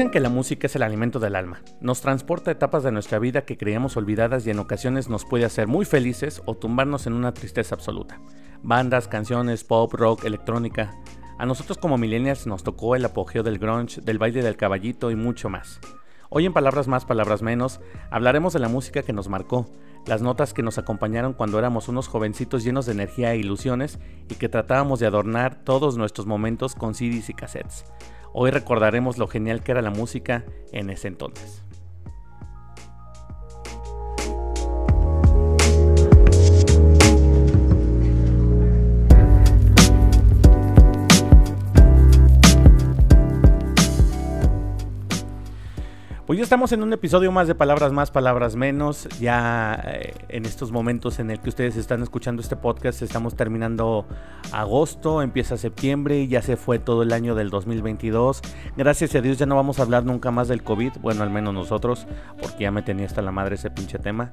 Dicen que la música es el alimento del alma. Nos transporta etapas de nuestra vida que creíamos olvidadas y en ocasiones nos puede hacer muy felices o tumbarnos en una tristeza absoluta. Bandas, canciones, pop, rock, electrónica. A nosotros como millennials nos tocó el apogeo del grunge, del baile del caballito y mucho más. Hoy en Palabras Más, Palabras Menos, hablaremos de la música que nos marcó, las notas que nos acompañaron cuando éramos unos jovencitos llenos de energía e ilusiones y que tratábamos de adornar todos nuestros momentos con CDs y cassettes. Hoy recordaremos lo genial que era la música en ese entonces. Pues ya estamos en un episodio más de Palabras Más, Palabras Menos. Ya eh, en estos momentos en el que ustedes están escuchando este podcast, estamos terminando agosto, empieza septiembre y ya se fue todo el año del 2022. Gracias a Dios ya no vamos a hablar nunca más del COVID, bueno, al menos nosotros, porque ya me tenía hasta la madre ese pinche tema.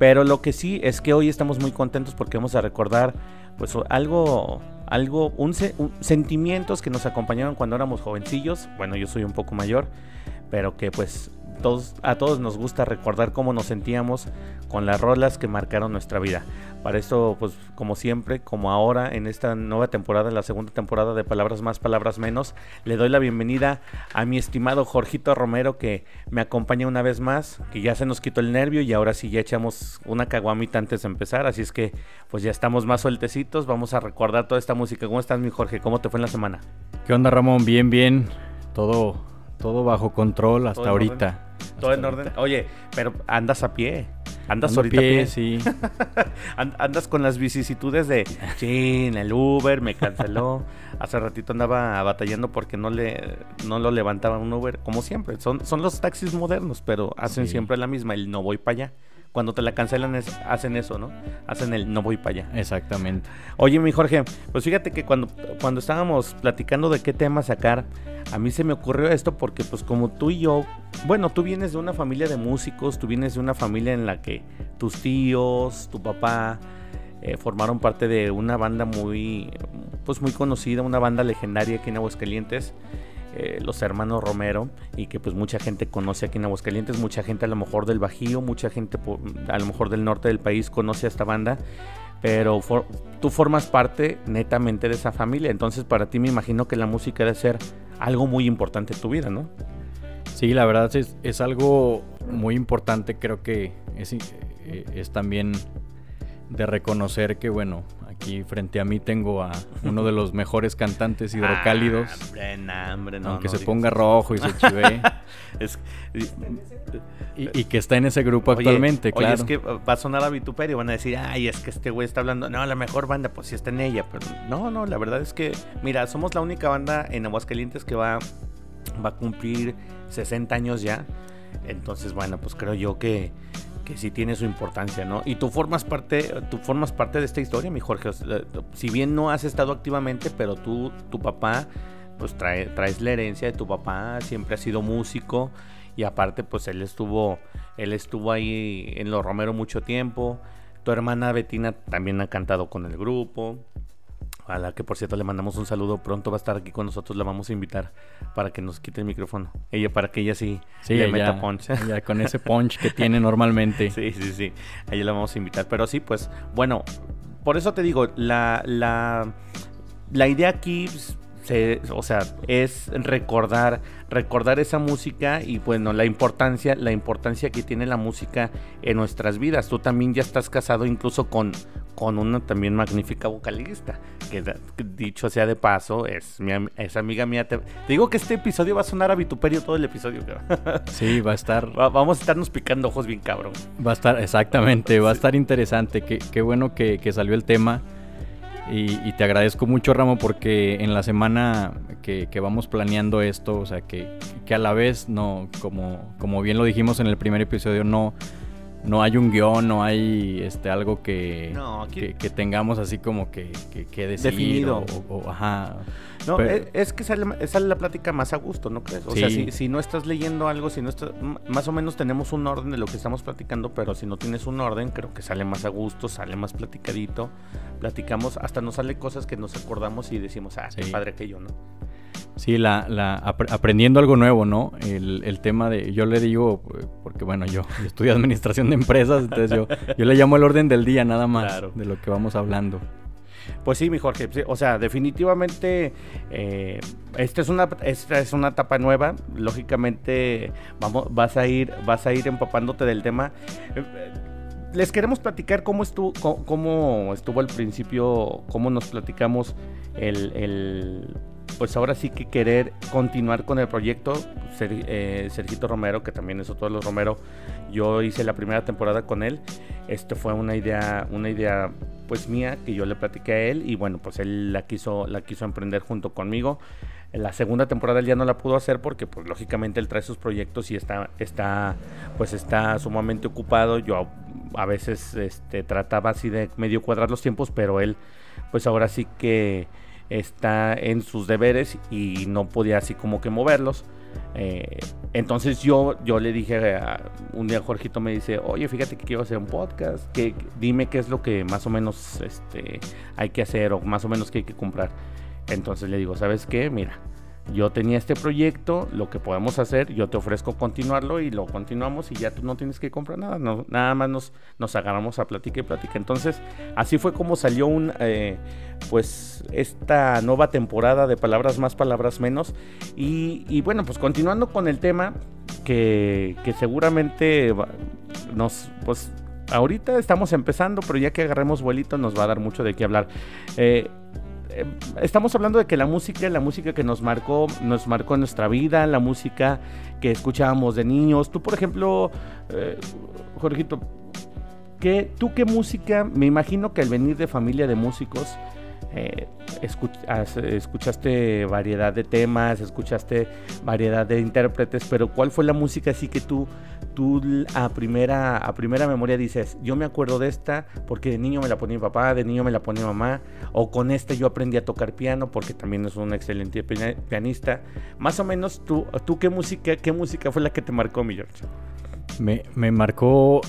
Pero lo que sí es que hoy estamos muy contentos porque vamos a recordar pues algo algo un, un, sentimientos que nos acompañaron cuando éramos jovencillos. Bueno, yo soy un poco mayor pero que pues todos, a todos nos gusta recordar cómo nos sentíamos con las rolas que marcaron nuestra vida. Para esto, pues como siempre, como ahora en esta nueva temporada, la segunda temporada de Palabras Más, Palabras Menos, le doy la bienvenida a mi estimado Jorgito Romero que me acompaña una vez más, que ya se nos quitó el nervio y ahora sí ya echamos una caguamita antes de empezar, así es que pues ya estamos más sueltecitos, vamos a recordar toda esta música. ¿Cómo estás mi Jorge? ¿Cómo te fue en la semana? ¿Qué onda Ramón? Bien, bien, todo todo bajo control hasta ahorita. Todo en orden. Oye, pero andas a pie. Andas ahorita a pie, sí. andas con las vicisitudes de, chin, el Uber me canceló. Hace ratito andaba batallando porque no le no lo levantaba un Uber, como siempre. Son, son los taxis modernos, pero hacen siempre la misma, el no voy para allá cuando te la cancelan es, hacen eso, ¿no? Hacen el no voy para allá. Exactamente. Oye, mi Jorge, pues fíjate que cuando, cuando estábamos platicando de qué tema sacar, a mí se me ocurrió esto porque pues como tú y yo, bueno, tú vienes de una familia de músicos, tú vienes de una familia en la que tus tíos, tu papá, eh, formaron parte de una banda muy, pues muy conocida, una banda legendaria aquí en Aguascalientes. Eh, los hermanos Romero y que pues mucha gente conoce aquí en Aguascalientes, mucha gente a lo mejor del Bajío, mucha gente a lo mejor del norte del país conoce a esta banda, pero tú formas parte netamente de esa familia, entonces para ti me imagino que la música debe ser algo muy importante en tu vida, ¿no? Sí, la verdad es, es algo muy importante, creo que es, eh, es también de reconocer que, bueno, Aquí frente a mí tengo a uno de los mejores cantantes hidrocálidos. Ah, aunque se ponga rojo y se chive. y, que está en ese grupo actualmente, claro. Oye, es que va a sonar a vituperio. Van a decir, ay, es que este güey está hablando. No, la mejor banda, pues sí está en ella. Pero no, no, la verdad es que, mira, somos la única banda en Aguascalientes que va, va a cumplir 60 años ya. Entonces, bueno, pues creo yo que que sí tiene su importancia, ¿no? Y tú formas parte, tú formas parte de esta historia, mi Jorge. Si bien no has estado activamente, pero tú, tu papá, pues trae, traes la herencia de tu papá, siempre ha sido músico y aparte, pues él estuvo, él estuvo ahí en los Romero mucho tiempo. Tu hermana Betina también ha cantado con el grupo a la que por cierto le mandamos un saludo, pronto va a estar aquí con nosotros, la vamos a invitar para que nos quite el micrófono. Ella, para que ella sí, sí le meta punch. Ya con ese punch que tiene normalmente. Sí, sí, sí, a ella la vamos a invitar. Pero sí, pues, bueno, por eso te digo, la, la, la idea aquí pues, o sea, es recordar, recordar esa música y bueno, la importancia, la importancia que tiene la música en nuestras vidas. Tú también ya estás casado incluso con, con una también magnífica vocalista, que dicho sea de paso, es, mi, es amiga mía. Te, digo que este episodio va a sonar a vituperio todo el episodio. Sí, va a estar... vamos a estarnos picando ojos bien cabrón. Va a estar, exactamente, va a estar interesante. Qué, qué bueno que, que salió el tema. Y, te agradezco mucho, Ramo, porque en la semana que, vamos planeando esto, o sea, que, que, a la vez, no, como, como bien lo dijimos en el primer episodio, no, no hay un guion, no hay este algo que, que, tengamos así como que, que, Definido. O, ajá. No, es, que sale, la plática más a gusto, ¿no crees? O sea, si, si, no estás leyendo algo, si no estás, más o menos tenemos un orden de lo que estamos platicando, pero si no tienes un orden, creo que sale más a gusto, sale más platicadito, platicamos, hasta nos sale cosas que nos acordamos y decimos, ah, qué padre aquello, ¿no? Sí, la, la aprendiendo algo nuevo, ¿no? El, el, tema de, yo le digo, porque bueno, yo, estudio administración de empresas, entonces yo, yo le llamo el orden del día nada más de lo que vamos hablando. Pues sí, mi Jorge, o sea, definitivamente eh, esta, es una, esta es una etapa nueva, lógicamente vamos, vas, a ir, vas a ir empapándote del tema. Eh, les queremos platicar cómo estuvo, cómo, estuvo al principio, cómo nos platicamos el pues ahora sí que querer continuar con el proyecto. Eh, Sergito Romero, que también es otro de los Romero, yo hice la primera temporada con él. Esto fue una idea, una idea pues mía que yo le platiqué a él y bueno, pues él la quiso, la quiso emprender junto conmigo. La segunda temporada él ya no la pudo hacer porque pues lógicamente él trae sus proyectos y está, está pues está sumamente ocupado. Yo a veces este, trataba así de medio cuadrar los tiempos, pero él pues ahora sí que está en sus deberes y no podía así como que moverlos. Eh, entonces yo, yo le dije, un día Jorgito me dice, oye, fíjate que quiero hacer un podcast, que, dime qué es lo que más o menos este, hay que hacer o más o menos que hay que comprar. Entonces le digo, ¿sabes qué? Mira, yo tenía este proyecto, lo que podemos hacer, yo te ofrezco continuarlo y lo continuamos y ya tú no tienes que comprar nada, nada más nos, nos agarramos a platicar y plática. Entonces, así fue como salió un, eh, pues, esta nueva temporada de Palabras Más, Palabras Menos. Y, bueno, pues continuando con el tema que, que seguramente nos, pues, ahorita estamos empezando, pero ya que agarremos vuelito nos va a dar mucho de qué hablar. Eh, estamos hablando de que la música, la música que nos marcó, nos marcó nuestra vida, la música que escuchábamos de niños. Tú, por ejemplo, eh, Jorgito, ¿qué, ¿tú qué música? Me imagino que al venir de familia de músicos, eh, escuchaste variedad de temas, escuchaste variedad de intérpretes, pero ¿cuál fue la música así que tú, tú a, primera, a primera memoria dices, yo me acuerdo de esta porque de niño me la ponía mi papá, de niño me la ponía mamá, o con esta yo aprendí a tocar piano porque también es un excelente pianista. Más o menos, ¿tú, tú qué, música, qué música fue la que te marcó, mi George? Me, me marcó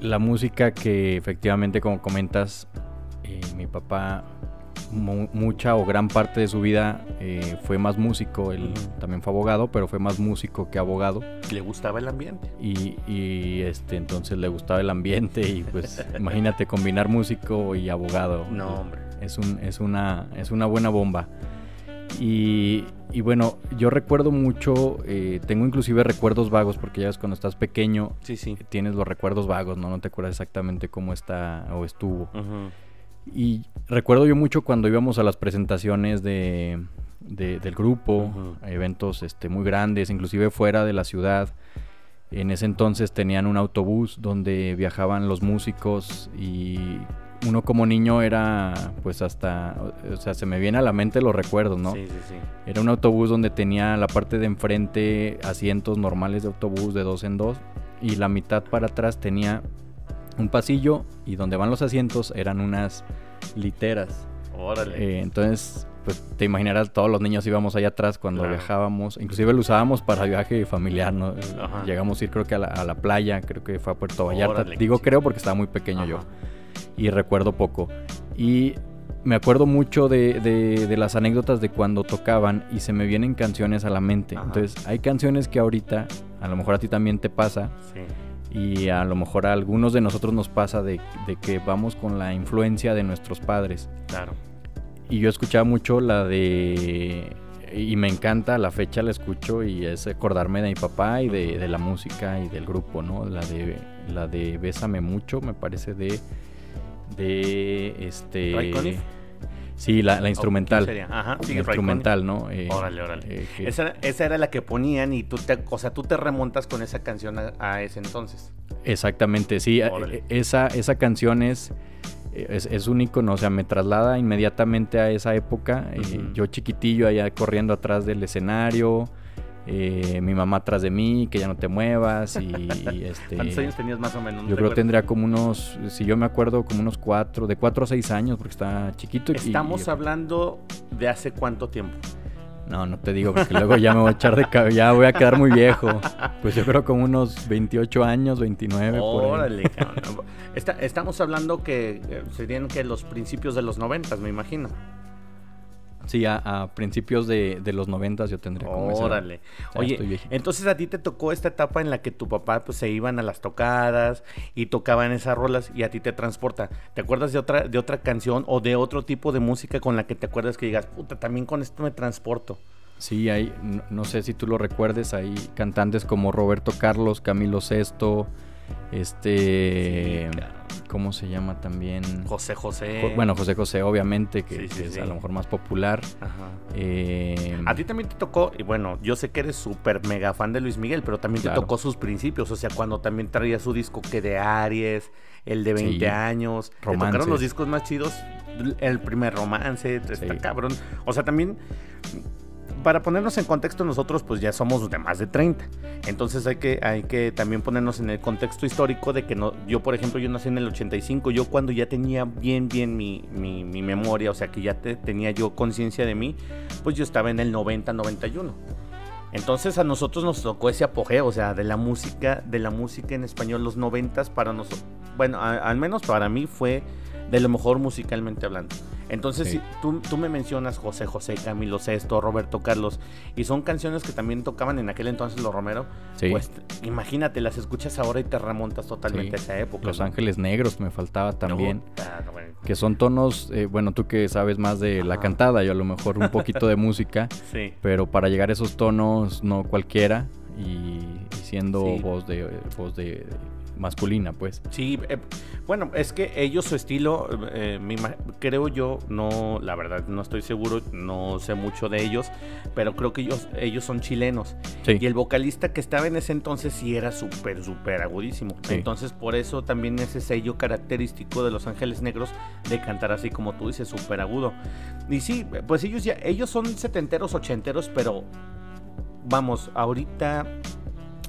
la música que efectivamente, como comentas, eh, mi papá mucha o gran parte de su vida eh, fue más músico, él también fue abogado, pero fue más músico que abogado. Le gustaba el ambiente. Y, este, entonces le gustaba el ambiente y pues imagínate combinar músico y abogado. No, hombre. Es, un, es, una, es una buena bomba. Y, bueno, yo recuerdo mucho, eh, tengo inclusive recuerdos vagos, porque ya ves cuando estás pequeño, sí, sí. tienes los recuerdos vagos, ¿no? No te acuerdas exactamente cómo está o estuvo. Y recuerdo yo mucho cuando íbamos a las presentaciones de, del grupo, eventos este, muy grandes, inclusive fuera de la ciudad. En ese entonces tenían un autobús donde viajaban los músicos y uno como niño era pues hasta, o sea, se me viene a la mente los recuerdos, ¿no? Sí, sí, sí. Era un autobús donde tenía la parte de enfrente asientos normales de autobús de dos en dos y la mitad para atrás tenía un pasillo y donde van los asientos eran unas literas. Órale. Eh, entonces, pues te imaginarás, todos los niños íbamos allá atrás cuando viajábamos. Inclusive lo usábamos para viaje familiar, ¿no? Llegamos a ir creo que a la, playa, creo que fue a Puerto Vallarta. Digo creo porque estaba muy pequeño yo. Y recuerdo poco. Y me acuerdo mucho de, de, las anécdotas de cuando tocaban y se me vienen canciones a la mente. Entonces, hay canciones que ahorita, a lo mejor a ti también te pasa. Sí y a lo mejor a algunos de nosotros nos pasa de, que vamos con la influencia de nuestros padres. Claro. Y yo escuchaba mucho la de... Y me encanta, la fecha la escucho y es acordarme de mi papá y de, la música y del grupo, ¿no? La de, la de Bésame Mucho, me parece de... De este... Sí, la, instrumental. Ajá, sí, instrumental, ¿no? Eh, órale, órale. Eh, esa, era la que ponían y tú te, o sea, tú te remontas con esa canción a, ese entonces. Exactamente, sí. Eh, esa, esa canción es, es, un icono, o sea, me traslada inmediatamente a esa época. yo chiquitillo allá corriendo atrás del escenario. Eh, mi mamá atrás de mí, que ya no te muevas y, este... ¿Cuántos años tenías más o menos? yo creo que tendría como unos, si yo me acuerdo, como unos cuatro, de cuatro a seis años, porque está chiquito. Estamos hablando de hace cuánto tiempo. No, no te digo, porque luego ya me voy a echar de cabello, ya voy a quedar muy viejo. Pues yo creo como unos 28 años, 29. Órale, cabrón. estamos hablando que eh, serían que los principios de los 90, me imagino. Sí, a, principios de, los noventas yo tendría como Órale. Oye, entonces a ti te tocó esta etapa en la que tu papá pues se iban a las tocadas y tocaban esas rolas y a ti te transporta. ¿Te acuerdas de otra, de otra canción o de otro tipo de música con la que te acuerdas que digas, puta, también con esto me transporto? Sí, hay, no, sé si tú lo recuerdes, hay cantantes como Roberto Carlos, Camilo Sesto, este, ¿cómo se llama también? José José. bueno, José José, obviamente, que, es a lo mejor más popular. Ajá. Eh, a ti también te tocó, y bueno, yo sé que eres súper mega fan de Luis Miguel, pero también te tocó sus principios, o sea, cuando también traía su disco que de Aries, el de 20 años, te tocaron los discos más chidos, el primer romance, está cabrón. O sea, también para ponernos en contexto, nosotros pues ya somos de más de 30. Entonces hay que, hay que también ponernos en el contexto histórico de que no, yo por ejemplo, yo nací en el 85, yo cuando ya tenía bien, bien mi, mi, memoria, o sea que ya tenía yo conciencia de mí, pues yo estaba en el 90, 91. Entonces a nosotros nos tocó ese apogeo, o sea, de la música, de la música en español, los 90 para nosotros, bueno, al menos para mí fue de lo mejor musicalmente hablando. Entonces, si tú, tú, me mencionas José José, Camilo Sesto, Roberto Carlos, y son canciones que también tocaban en aquel entonces los Romero, pues imagínate, las escuchas ahora y te remontas totalmente a esa época. Los Ángeles Negros me faltaba también, que son tonos, eh, bueno, tú que sabes más de la cantada, yo a lo mejor un poquito de música, pero para llegar a esos tonos no cualquiera, y, siendo voz de voz de masculina, pues. Sí, eh, bueno, es que ellos su estilo, eh, creo yo, no, la verdad no estoy seguro, no sé mucho de ellos, pero creo que ellos, ellos son chilenos. Y el vocalista que estaba en ese entonces sí era súper, súper agudísimo. Entonces por eso también ese sello característico de Los Ángeles Negros de cantar así como tú dices, súper agudo. Y sí, pues ellos ya, ellos son setenteros, ochenteros, pero vamos, ahorita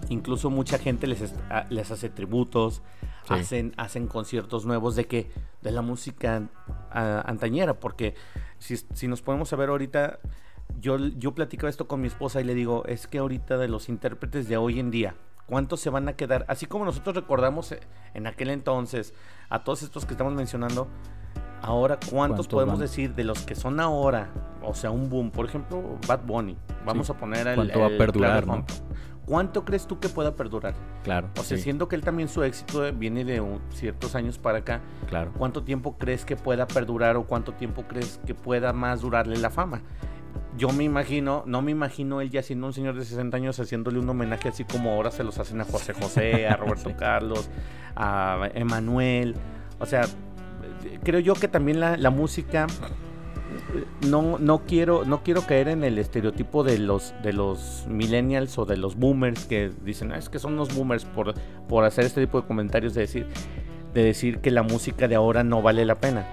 incluso mucha gente les, les hace tributos, hacen, hacen conciertos nuevos de que de la música antañera, porque si, si, nos podemos saber ahorita, yo, yo platico esto con mi esposa y le digo, es que ahorita de los intérpretes de hoy en día, ¿cuántos se van a quedar? Así como nosotros recordamos eh, en aquel entonces a todos estos que estamos mencionando, Ahora, ¿cuántos, podemos decir de los que son ahora? O sea, un boom. Por ejemplo, Bad Bunny. Vamos a poner el. ¿Cuánto va a perdurar? ¿Cuánto crees tú que pueda perdurar? Claro. O sea, siendo que él también su éxito viene de ciertos años para acá. Claro. ¿Cuánto tiempo crees que pueda perdurar o cuánto tiempo crees que pueda más durarle la fama? Yo me imagino, no me imagino él ya siendo un señor de 60 años haciéndole un homenaje así como ahora se los hacen a José José, a Roberto Carlos, a Emanuel. O sea, creo yo que también la, la música no, no, quiero, no quiero caer en el estereotipo de los, de los millennials o de los boomers que dicen, ah, es que son los boomers por, por hacer este tipo de comentarios de decir, de decir que la música de ahora no vale la pena.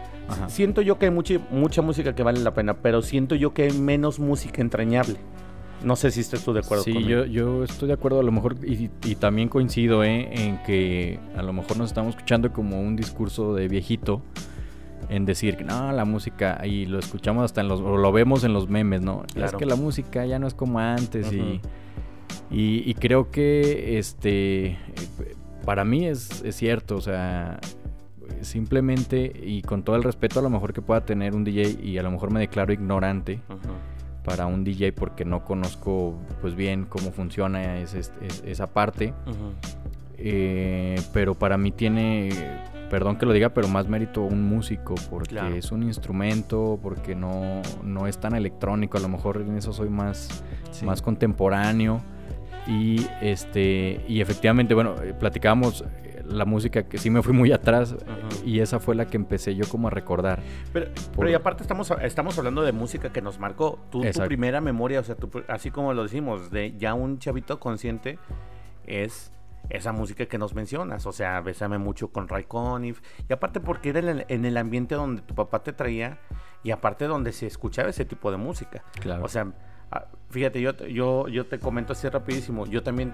Siento yo que hay mucha, mucha música que vale la pena, pero siento yo que hay menos música entrañable. No sé si estás tú de acuerdo sí, yo, yo estoy de acuerdo a lo mejor y, también coincido ¿eh? en que a lo mejor nos estamos escuchando como un discurso de viejito en decir que no, la música, y lo escuchamos hasta en los, o lo vemos en los memes, ¿no? Es que la música ya no es como antes y, y, creo que este, para mí es, es, cierto, o sea, simplemente y con todo el respeto a lo mejor que pueda tener un DJ y a lo mejor me declaro ignorante. para un DJ porque no conozco pues bien cómo funciona esa parte. Eh, pero para mí tiene perdón que lo diga, pero más mérito un músico, porque es un instrumento, porque no, no es tan electrónico, a lo mejor en eso soy más, más contemporáneo. Y este y efectivamente, bueno, eh, platicábamos eh, la música que sí me fui muy atrás y esa fue la que empecé yo como a recordar. Pero, pero y aparte estamos, estamos hablando de música que nos marcó. Tu, tu primera memoria, o sea, así como lo decimos, de ya un chavito consciente es esa música que nos mencionas. O sea, Bésame mucho con Ray Conniff. Y aparte porque era en el, ambiente donde tu papá te traía y aparte donde se escuchaba ese tipo de música. Claro. O sea, ah, fíjate, yo, yo, yo te comento así rapidísimo. Yo también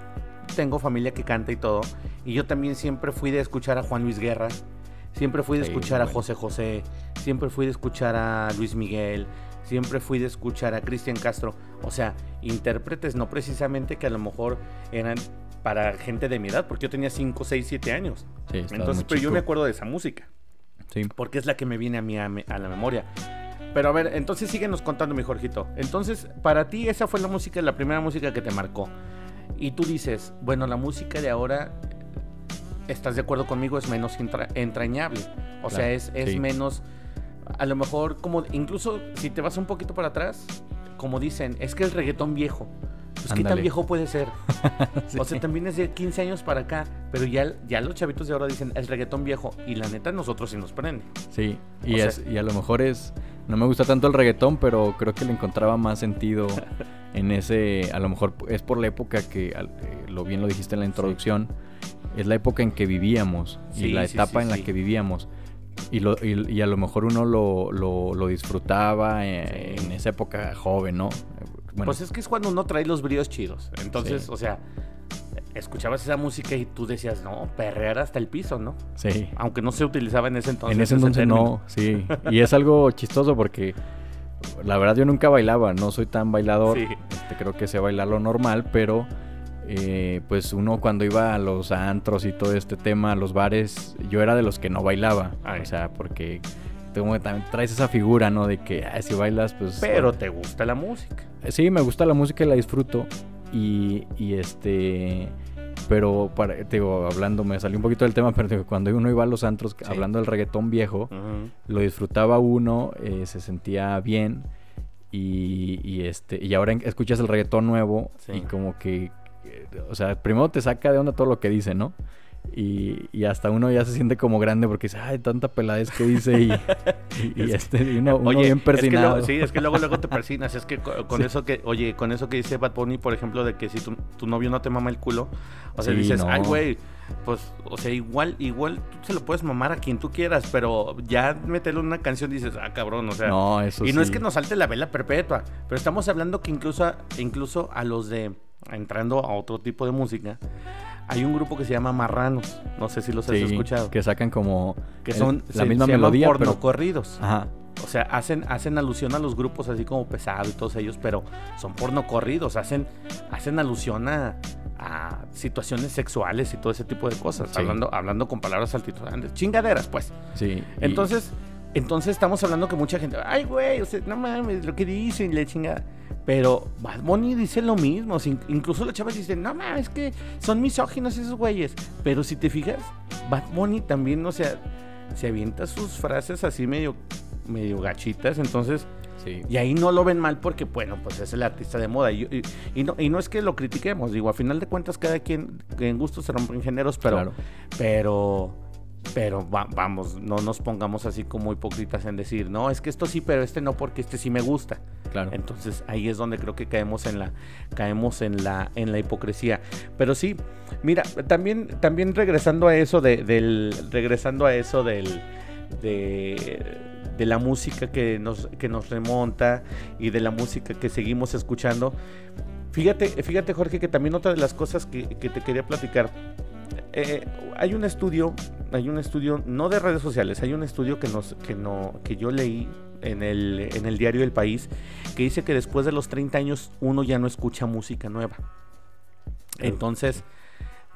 tengo familia que canta y todo. Y yo también siempre fui de escuchar a Juan Luis Guerra. Siempre fui de escuchar a José José. Siempre fui de escuchar a Luis Miguel. Siempre fui de escuchar a Cristian Castro. O sea, intérpretes no precisamente que a lo mejor eran para gente de mi edad, porque yo tenía 5, 6, 7 años. Entonces, pero yo me acuerdo de esa música. Sí. Porque es la que me viene a mí a, la memoria. Pero a ver, entonces síguenos contando, mi Jorgito. Entonces, para ti esa fue la música, la primera música que te marcó. Y tú dices, bueno, la música de ahora, ¿estás de acuerdo conmigo? Es menos entrañable. O sea, es, es menos, a lo mejor como, incluso si te vas un poquito para atrás, como dicen, es que el reggaetón viejo. Pues qué tan viejo puede ser. O sea, también es de 15 años para acá, pero ya, ya los chavitos de ahora dicen el reggaetón viejo y la neta nosotros sí nos prende. Sí, y, es, y a lo mejor es, no me gusta tanto el reggaetón, pero creo que le encontraba más sentido en ese, a lo mejor es por la época que, eh, lo bien lo dijiste en la introducción, es la época en que vivíamos y la etapa en la que vivíamos. Y, lo, y, a lo mejor uno lo, lo, disfrutaba eh, en, esa época joven, ¿no? Pues es que es cuando uno trae los bríos chidos. Entonces, o sea, escuchabas esa música y tú decías, no, perrear hasta el piso, ¿no? Sí. Aunque no se utilizaba en ese entonces. En ese entonces no, sí. Y es algo chistoso porque la verdad yo nunca bailaba, no soy tan bailador. Sí. Este, creo que sé bailar lo normal, pero eh, pues uno cuando iba a los antros y todo este tema, a los bares, yo era de los que no bailaba. O sea, porque como también traes esa figura, ¿no? De que si bailas, pues... Pero te gusta la música. Sí, me gusta la música y la disfruto. Y, y este... Pero, para, te digo, hablando, me salió un poquito del tema, pero cuando uno iba a los antros, hablando del reggaetón viejo, lo disfrutaba uno, eh, se sentía bien. Y, y, este y ahora escuchas el reggaetón nuevo y como que eh, o sea primero te saca de onda todo lo que dice no y, hasta uno ya se siente como grande porque dice, ay, tanta peladez que dice y, este, uno, bien persinado. sí, es que luego, luego te persinas. Es que con, eso que, oye, con eso que dice Bad Bunny, por ejemplo, de que si tu, tu novio no te mama el culo, o sea, dices, ay, güey, pues, o sea, igual, igual tú se lo puedes mamar a quien tú quieras, pero ya meterle una canción dices, ah, cabrón, o sea. No, eso Y no es que nos salte la vela perpetua, pero estamos hablando que incluso, incluso a los de, entrando a otro tipo de música, hay un grupo que se llama Marranos. No sé si los has escuchado. Que sacan como. Que son. la misma melodía. Porno corridos. Ajá. O sea, hacen, hacen alusión a los grupos así como pesado y todos ellos, pero son porno corridos. Hacen, hacen alusión a, situaciones sexuales y todo ese tipo de cosas. Hablando, hablando con palabras altitudinales. Chingaderas, pues. Sí. Entonces. Entonces estamos hablando que mucha gente, ay, güey, o sea, no mames, lo que dicen, le chingada. Pero Bad Bunny dice lo mismo. incluso los chavas dicen, no mames, es que son misóginos esos güeyes. Pero si te fijas, Bad Bunny también, o sea, se avienta sus frases así medio, medio gachitas. Entonces, Sí. Y ahí no lo ven mal porque, bueno, pues es el artista de moda. Y, y, no, y no es que lo critiquemos, digo, a final de cuentas cada quien en gusto se rompen géneros, pero, pero pero vamos, no nos pongamos así como hipócritas en decir, no, es que esto sí, pero este no, porque este sí me gusta. Claro. Entonces ahí es donde creo que caemos en la, caemos en la, en la hipocresía. Pero sí, mira, también, también regresando a eso de, del, regresando a eso del, de, de la música que nos, que nos remonta y de la música que seguimos escuchando. Fíjate, fíjate Jorge, que también otra de las cosas que, que te quería platicar eh, hay un estudio, hay un estudio, no de redes sociales, hay un estudio que, nos, que, no, que yo leí en el, en el diario El País que dice que después de los 30 años uno ya no escucha música nueva. Entonces,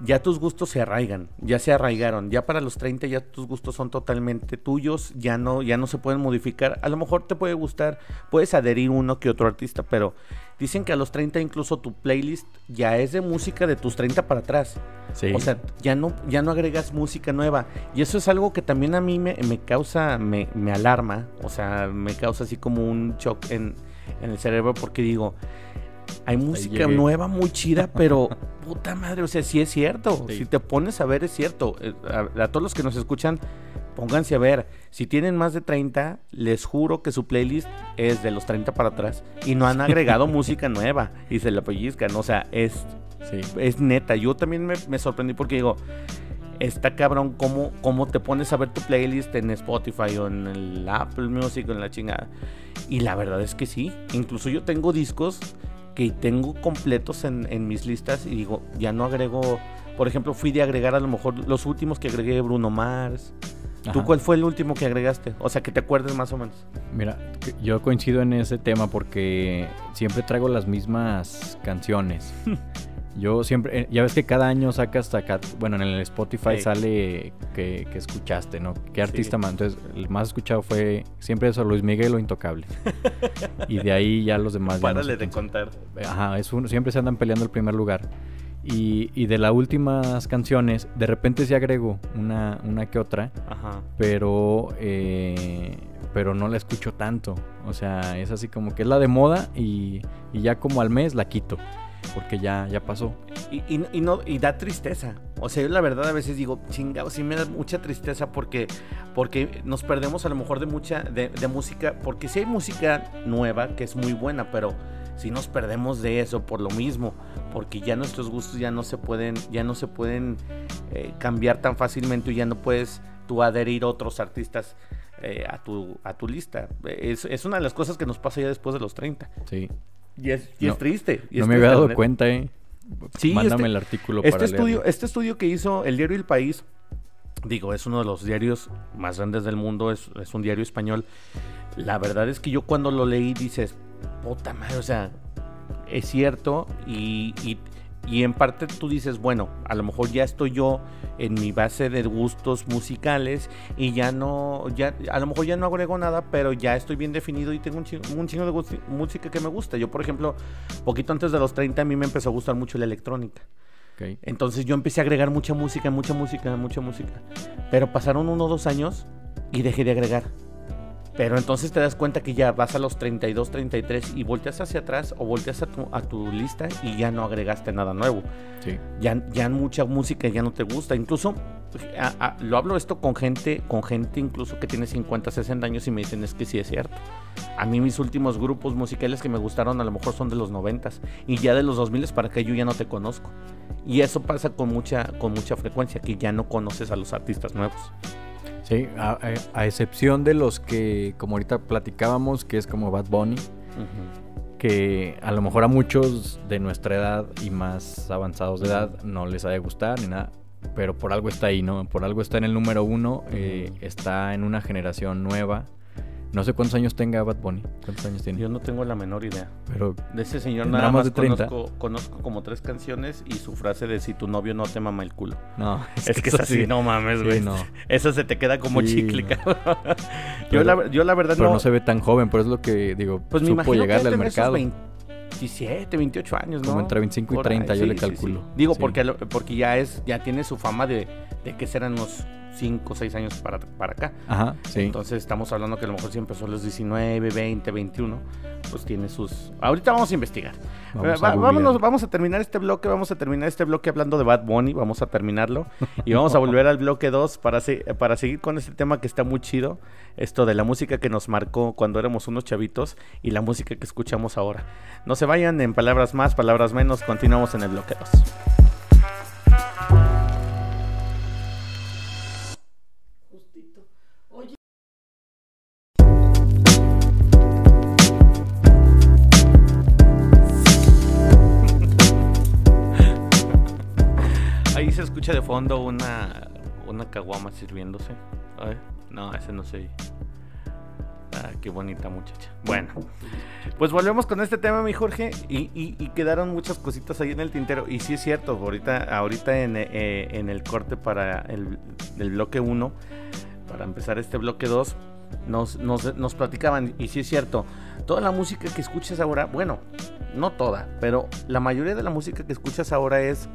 ya tus gustos se arraigan, ya se arraigaron, ya para los 30 ya tus gustos son totalmente tuyos, ya no, ya no se pueden modificar. A lo mejor te puede gustar, puedes adherir uno que otro artista, pero dicen que a los 30 incluso tu playlist ya es de música de tus 30 para atrás. O sea, ya no, ya no agregas música nueva. Y eso es algo que también a mí me, causa, me, me, alarma, o sea, me causa así como un shock en, en el cerebro porque digo, hay música nueva muy chida, pero puta madre, o sea, sí es cierto. Si te pones a ver, es cierto. Eh, a, todos los que nos escuchan, pónganse a ver. Si tienen más de 30, les juro que su playlist es de los 30 para atrás. Y no han agregado música nueva. Y se la pellizcan. O sea, es, es neta. Yo también me, sorprendí porque digo, está cabrón cómo, cómo te pones a ver tu playlist en Spotify o en el Apple Music o en la chingada. Y la verdad es que sí. Incluso yo tengo discos que tengo completos en, mis listas y digo, ya no agrego, por ejemplo, fui de agregar a lo mejor los últimos que agregué Bruno Mars. ¿Tú cuál fue el último que agregaste? O sea, que te acuerdes más o menos. Mira, yo coincido en ese tema porque siempre traigo las mismas canciones. Yo siempre, eh, ya ves que cada año sacas acá, bueno, en el Spotify Sí. sale que, que escuchaste, ¿no? ¿Qué artista Sí. más? Entonces, el más escuchado fue siempre eso, Luis Miguel o Intocable. y de ahí ya los demás. no Párale sé de contar. Ajá, es uno, siempre se andan peleando el primer lugar. Y, y de las últimas canciones, de repente se agrego una, una que otra, Ajá. pero, eh, pero no la escucho tanto. O sea, es así como que es la de moda y, y ya como al mes la quito, porque ya, ya pasó. Y, y- y no, y da tristeza. O sea, yo la verdad a veces digo, chingado, sí me da mucha tristeza porque, porque nos perdemos a lo mejor de mucha, de, de música, porque sí hay música nueva que es muy buena, pero sí nos perdemos de eso por lo mismo, porque ya nuestros gustos ya no se pueden, ya no se pueden eh, cambiar tan fácilmente y ya no puedes tú adherir otros artistas eh, a, tu, a tu lista. Es, es una de las cosas que nos pasa ya después de los 30. Sí. Y es, y No, es triste. y no es me había dado cuenta, ¿eh? Sí, Mándame este- el artículo Este para estudio, leerlo. este estudio que hizo el diario El País, digo, es uno de los diarios más grandes del mundo, es, es un diario español. La verdad es que yo cuando lo leí dices, puta madre, o sea, es cierto y, y- y en parte tú dices, bueno, a lo mejor ya estoy yo en mi base de gustos musicales y ya no, ya, a lo mejor ya no agrego nada, pero ya estoy bien definido y tengo un chingo, un chingo de música que me gusta. Yo, por ejemplo, poquito antes de los 30 a mí me empezó a gustar mucho la electrónica. Entonces yo empecé a agregar mucha música, mucha música, mucha música. Pero pasaron uno o dos años y dejé de agregar. Pero entonces te das cuenta que ya vas a los 32, 33 y volteas hacia atrás o volteas a tu, a tu lista y ya no agregaste nada nuevo. Sí. Ya, ya mucha música ya no te gusta. Incluso a- a- lo hablo esto con gente, con gente incluso que tiene 50, 60 años y me dicen es que sí es cierto. A mí mis últimos grupos musicales que me gustaron a lo mejor son de los 90 y ya de los 2000 para acá yo ya no te conozco. Y eso pasa con mucha, con mucha frecuencia, que ya no conoces a los artistas nuevos. Sí, a, a- excepción de los que, como ahorita platicábamos, que es como Bad Bunny, que a lo mejor a muchos de nuestra edad y más avanzados de edad no les ha de gustar ni nada, pero por algo está ahí, ¿no? Por algo está en el número uno, eh, está en una generación nueva. No sé cuántos años tenga Bad Bunny, cuántos años tiene, Yo no tengo la menor idea. pero De ese señor nada más más de 30. conozco, conozco como tres canciones y su frase de si tu novio no te mama el culo. no, Es que es así, no mames, Sí, güey. no. Eso se te queda como Sí, chicle, no. yo, Pero- la, yo la verdad Pero no... no se ve tan joven, pero es lo que digo, Pues me supo imagino llegarle que al mercado. sus 27, 28 años, ¿no? Como entre 25 y Por ahí, 30 yo le calculo. Digo, Sí. porque, porque ya es ya tiene su fama de, de que serán unos 5 o 6 años para, para acá. Ajá, sí. Entonces estamos hablando que a lo mejor si empezó a los 19, 20, 21, pues tiene sus... Ahorita vamos a investigar. Vamos Va- a vámonos, vamos a terminar este bloque, vamos a terminar este bloque hablando de Bad Bunny, vamos a terminarlo y vamos a volver al bloque 2 para, se- para seguir con este tema que está muy chido, esto de la música que nos marcó cuando éramos unos chavitos y la música que escuchamos ahora. No se vayan en palabras más, palabras menos, continuamos en el bloque 2. Ahí se escucha de fondo una, una caguama sirviéndose. No, ese no oye. Ah, qué bonita muchacha. Bueno, pues volvemos con este tema, mi Jorge. Y, y- y quedaron muchas cositas ahí en el tintero. Y sí es cierto, ahorita, ahorita en, eh, en el corte para el, el bloque 1, para empezar este bloque 2, nos, nos, nos platicaban. Y sí es cierto, toda la música que escuchas ahora, bueno, no toda, pero la mayoría de la música que escuchas ahora es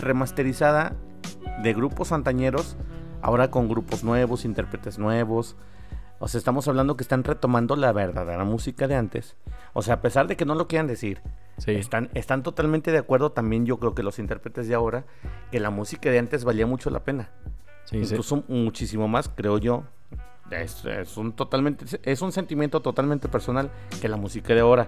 remasterizada de grupos antañeros, ahora con grupos nuevos, intérpretes nuevos. O sea, estamos hablando que están retomando la verdadera música de antes. O sea, a pesar de que no lo quieran decir, Sí. están, están totalmente de acuerdo también yo creo que los intérpretes de ahora, que la música de antes valía mucho la pena. Sí, sí. Incluso muchísimo más, creo yo. Es, es un totalmente, es un sentimiento totalmente personal que la música de ahora.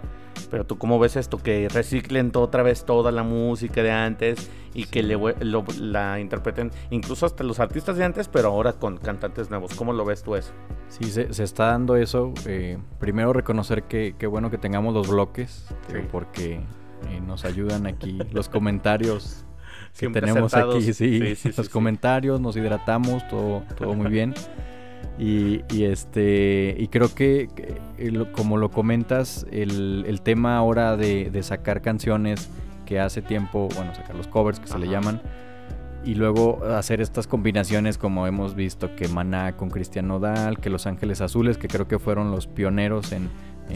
Pero tú cómo ves esto, que reciclen otra vez toda la música de antes y que le, lo- la interpreten, incluso hasta los artistas de antes, pero ahora con cantantes nuevos. ¿Cómo lo ves tú eso? Sí, se, se está dando eso. eh, primero reconocer que qué bueno que tengamos los bloques, Sí. porque eh, nos ayudan aquí los comentarios que Siempre tenemos aquí. Sí, Sí, los comentarios, nos hidratamos, todo, todo muy bien. Y, y este y creo que, como lo comentas, el, el tema ahora de, de sacar canciones que hace tiempo, bueno, sacar los covers que se le llaman, y luego hacer estas combinaciones como hemos visto que Maná con Cristian Nodal, que Los Ángeles Azules, que creo que fueron los pioneros en,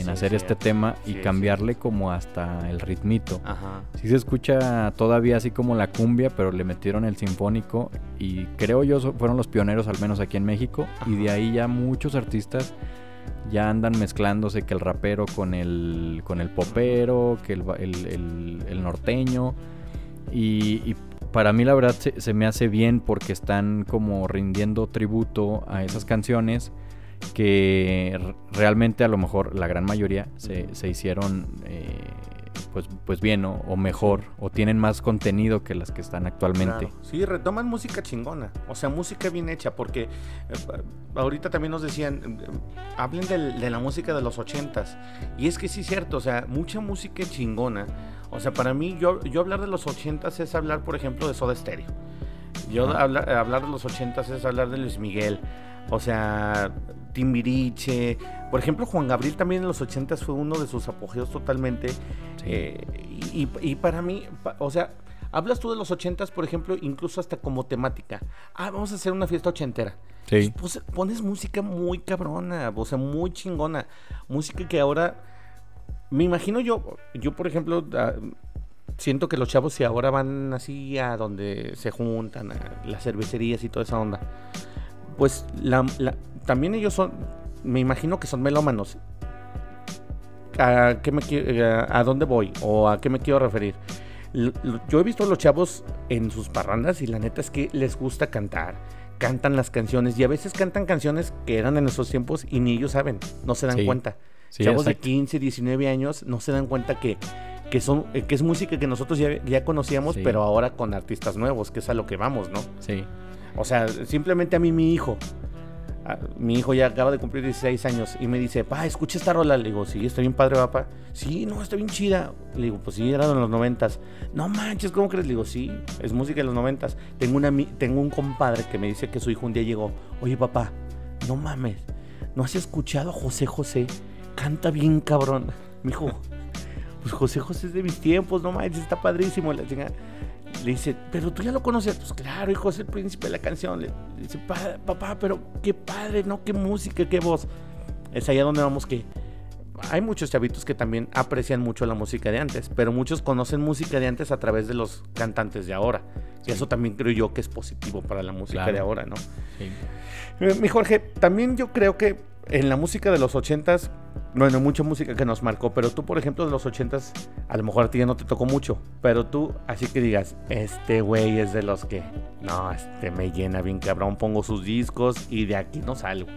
hacer este tema y cambiarle como hasta el ritmito. Ajá. Sí se escucha todavía así como la cumbia, pero le metieron el sinfónico y creo yo fueron los pioneros al menos aquí en México y de ahí ya muchos artistas ya andan mezclándose que el rapero con el, con el popero, que el, norteño y, para mí la verdad se, me hace bien porque están como rindiendo tributo a esas canciones que realmente a lo mejor la gran mayoría se, hicieron eh, pues, pues bien o mejor o tienen más contenido que las que están actualmente. Sí, retoman música chingona, o sea, música bien hecha, porque eh, ahorita también nos decían, eh, hablen de, la música de los ochentas, y es que sí es cierto, o sea, mucha música chingona, o sea, para mí yo, yo hablar de los ochentas es hablar, por ejemplo, de Soda Stereo. Yo hablar, hablar de los ochentas es hablar de Luis Miguel, o sea, Timbiriche. Por ejemplo, Juan Gabriel también en los 80 fue uno de sus apogeos totalmente. Eh, y, para mí, o sea, hablas tú de los 80 por ejemplo, incluso hasta como temática. Ah, vamos a hacer una fiesta ochentera. Sí. Pues, pones música muy cabrona, o sea, muy chingona. Música que ahora, me imagino yo, yo por ejemplo, ah, siento que los chavos si ahora van así a donde se juntan, a las cervecerías y toda esa onda pues la, también ellos son, me imagino que son melómanos. ¿A, qué me, a, dónde voy? ¿O a qué me quiero referir? Yo he visto a los chavos en sus parrandas y la neta es que les gusta cantar. Cantan las canciones y a veces cantan canciones que eran en esos tiempos y ni ellos saben, no se dan cuenta. chavos de 15, 19 años no se dan cuenta que, que, son, eh, que es música que nosotros ya, ya conocíamos, pero ahora con artistas nuevos, que es a lo que vamos, ¿no? Sí. O sea, simplemente a mí mi hijo, mi hijo ya acaba de cumplir 16 años y me dice, pa, escucha esta rola. Le digo, sí, está bien padre, papá. Sí, no, está bien chida. Le digo, pues sí, era de los noventas. No manches, ¿cómo crees? Le digo, sí, es música de los noventas. Tengo, una, tengo un compadre que me dice que su hijo un día llegó, oye, papá, no mames, ¿no has escuchado a José José? Canta bien, cabrón. Mi hijo, pues José José es de mis tiempos, no manches, está padrísimo. La chingada. Le dice, pero tú ya lo conoces. Pues claro, hijo, es el príncipe de la canción. Le, dice, papá, pero qué padre, ¿no? Qué música, qué voz. Es allá donde vamos que hay muchos chavitos que también aprecian mucho la música de antes, pero muchos conocen música de antes a través de los cantantes de ahora. Y eso también creo yo que es positivo para la música de ahora, ¿no? Sí. Eh, mi Jorge, también yo creo que en la música de los ochentas, bueno, mucha música que nos marcó, pero tú, por ejemplo, de los ochentas, a lo mejor a ti ya no te tocó mucho, pero tú, así que digas, este güey es de los que, no, este me llena bien cabrón, pongo sus discos y de aquí no salgo.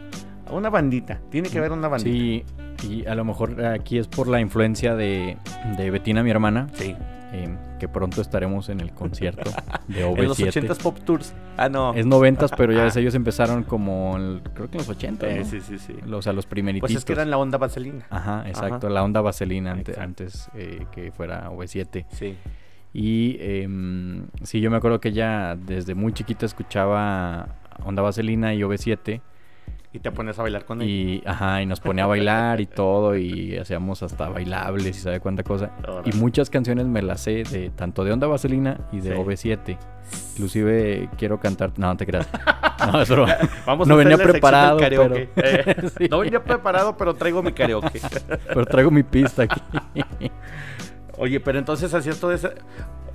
Una bandita, tiene que haber una bandita. Sí, y a lo mejor aquí es por la influencia de, de Betina, mi hermana. Sí. Em, que pronto estaremos en el concierto de OV7. en los 80s Pop Tours. Ah, no. Es 90s, pero ya ves, ellos empezaron como, creo que en los 80 eh, Sí, sí, sí. O sea, los primeritos. Pues es que eran la onda vaselina. Ajá, exacto, la onda vaselina antes, antes eh, que fuera OV7. Sí. Y em, sí, yo me acuerdo que ya desde muy chiquita escuchaba Onda Vaselina y OV7 y te pones a bailar con él. Y, ajá, y nos ponía a bailar y todo, y hacíamos hasta bailables y sabe cuánta cosa. Y muchas canciones me las sé de tanto de Onda Vaselina y de OV7. Inclusive quiero cantar. No, no te creas. No, eso Vamos no venía preparado. Pero... Eh, no venía preparado, pero traigo mi karaoke. pero traigo mi pista aquí. Oye, pero entonces hacías todo eso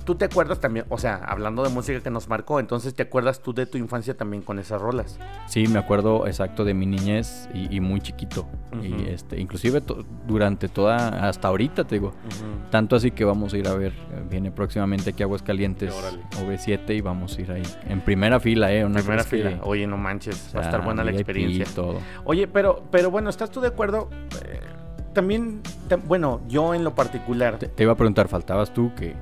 tú te acuerdas también, o sea, hablando de música que nos marcó, entonces te acuerdas tú de tu infancia también con esas rolas. Sí, me acuerdo exacto de mi niñez y, muy chiquito. Y este, inclusive durante toda, hasta ahorita te digo. Tanto así que vamos a ir a ver, eh, viene próximamente aquí Aguascalientes OV7 y vamos a ir ahí. En primera fila, eh. Una primera fila. Oye, no manches, va a estar buena la experiencia. todo. Oye, pero, pero bueno, ¿estás tú de acuerdo? Eh, también, bueno, yo en lo particular. te, iba a preguntar, faltabas tú que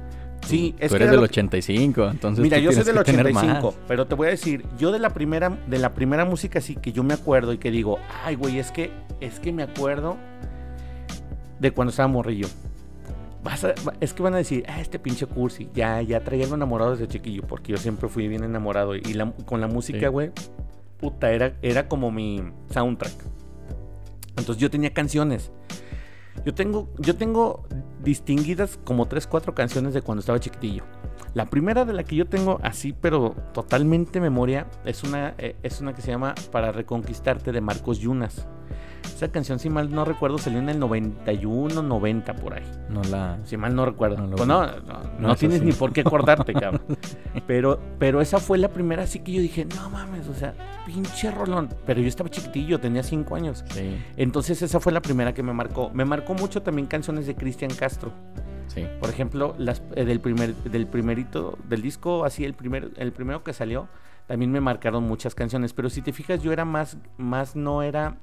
Sí, es tú eres del 85, entonces. Mira, yo soy del 85, pero te voy a decir, yo de la primera, de la primera música sí que yo me acuerdo y que digo, ay, güey, es que, es que me acuerdo de cuando estaba morrillo. es que van a decir, ah, este pinche cursi, ya, ya traía enamorado desde chiquillo, porque yo siempre fui bien enamorado. Y con la música, güey, puta, era, era como mi soundtrack. Entonces yo tenía canciones Yo tengo, yo tengo distinguidas como tres, cuatro canciones de cuando estaba chiquitillo. La primera de la que yo tengo así, pero totalmente memoria, es una, eh, es una que se llama Para Reconquistarte de Marcos Yunas. Esa canción, si mal no recuerdo, salió en el 91, 90 por ahí. No la. Si mal no recuerdo. No Pues no, no, No no es tienes así. ni por qué acordarte, cabrón. Pero, pero esa fue la primera así que yo dije, no mames, o sea, pinche rolón. Pero yo estaba chiquitillo, tenía 5 años. Sí, Entonces esa fue la primera que me marcó. Me marcó mucho también canciones de Cristian Castro. sí. Por ejemplo, las eh, del primer del primerito del disco, así el primer el primero que salió, también me marcaron muchas canciones, pero si te fijas yo era más más no era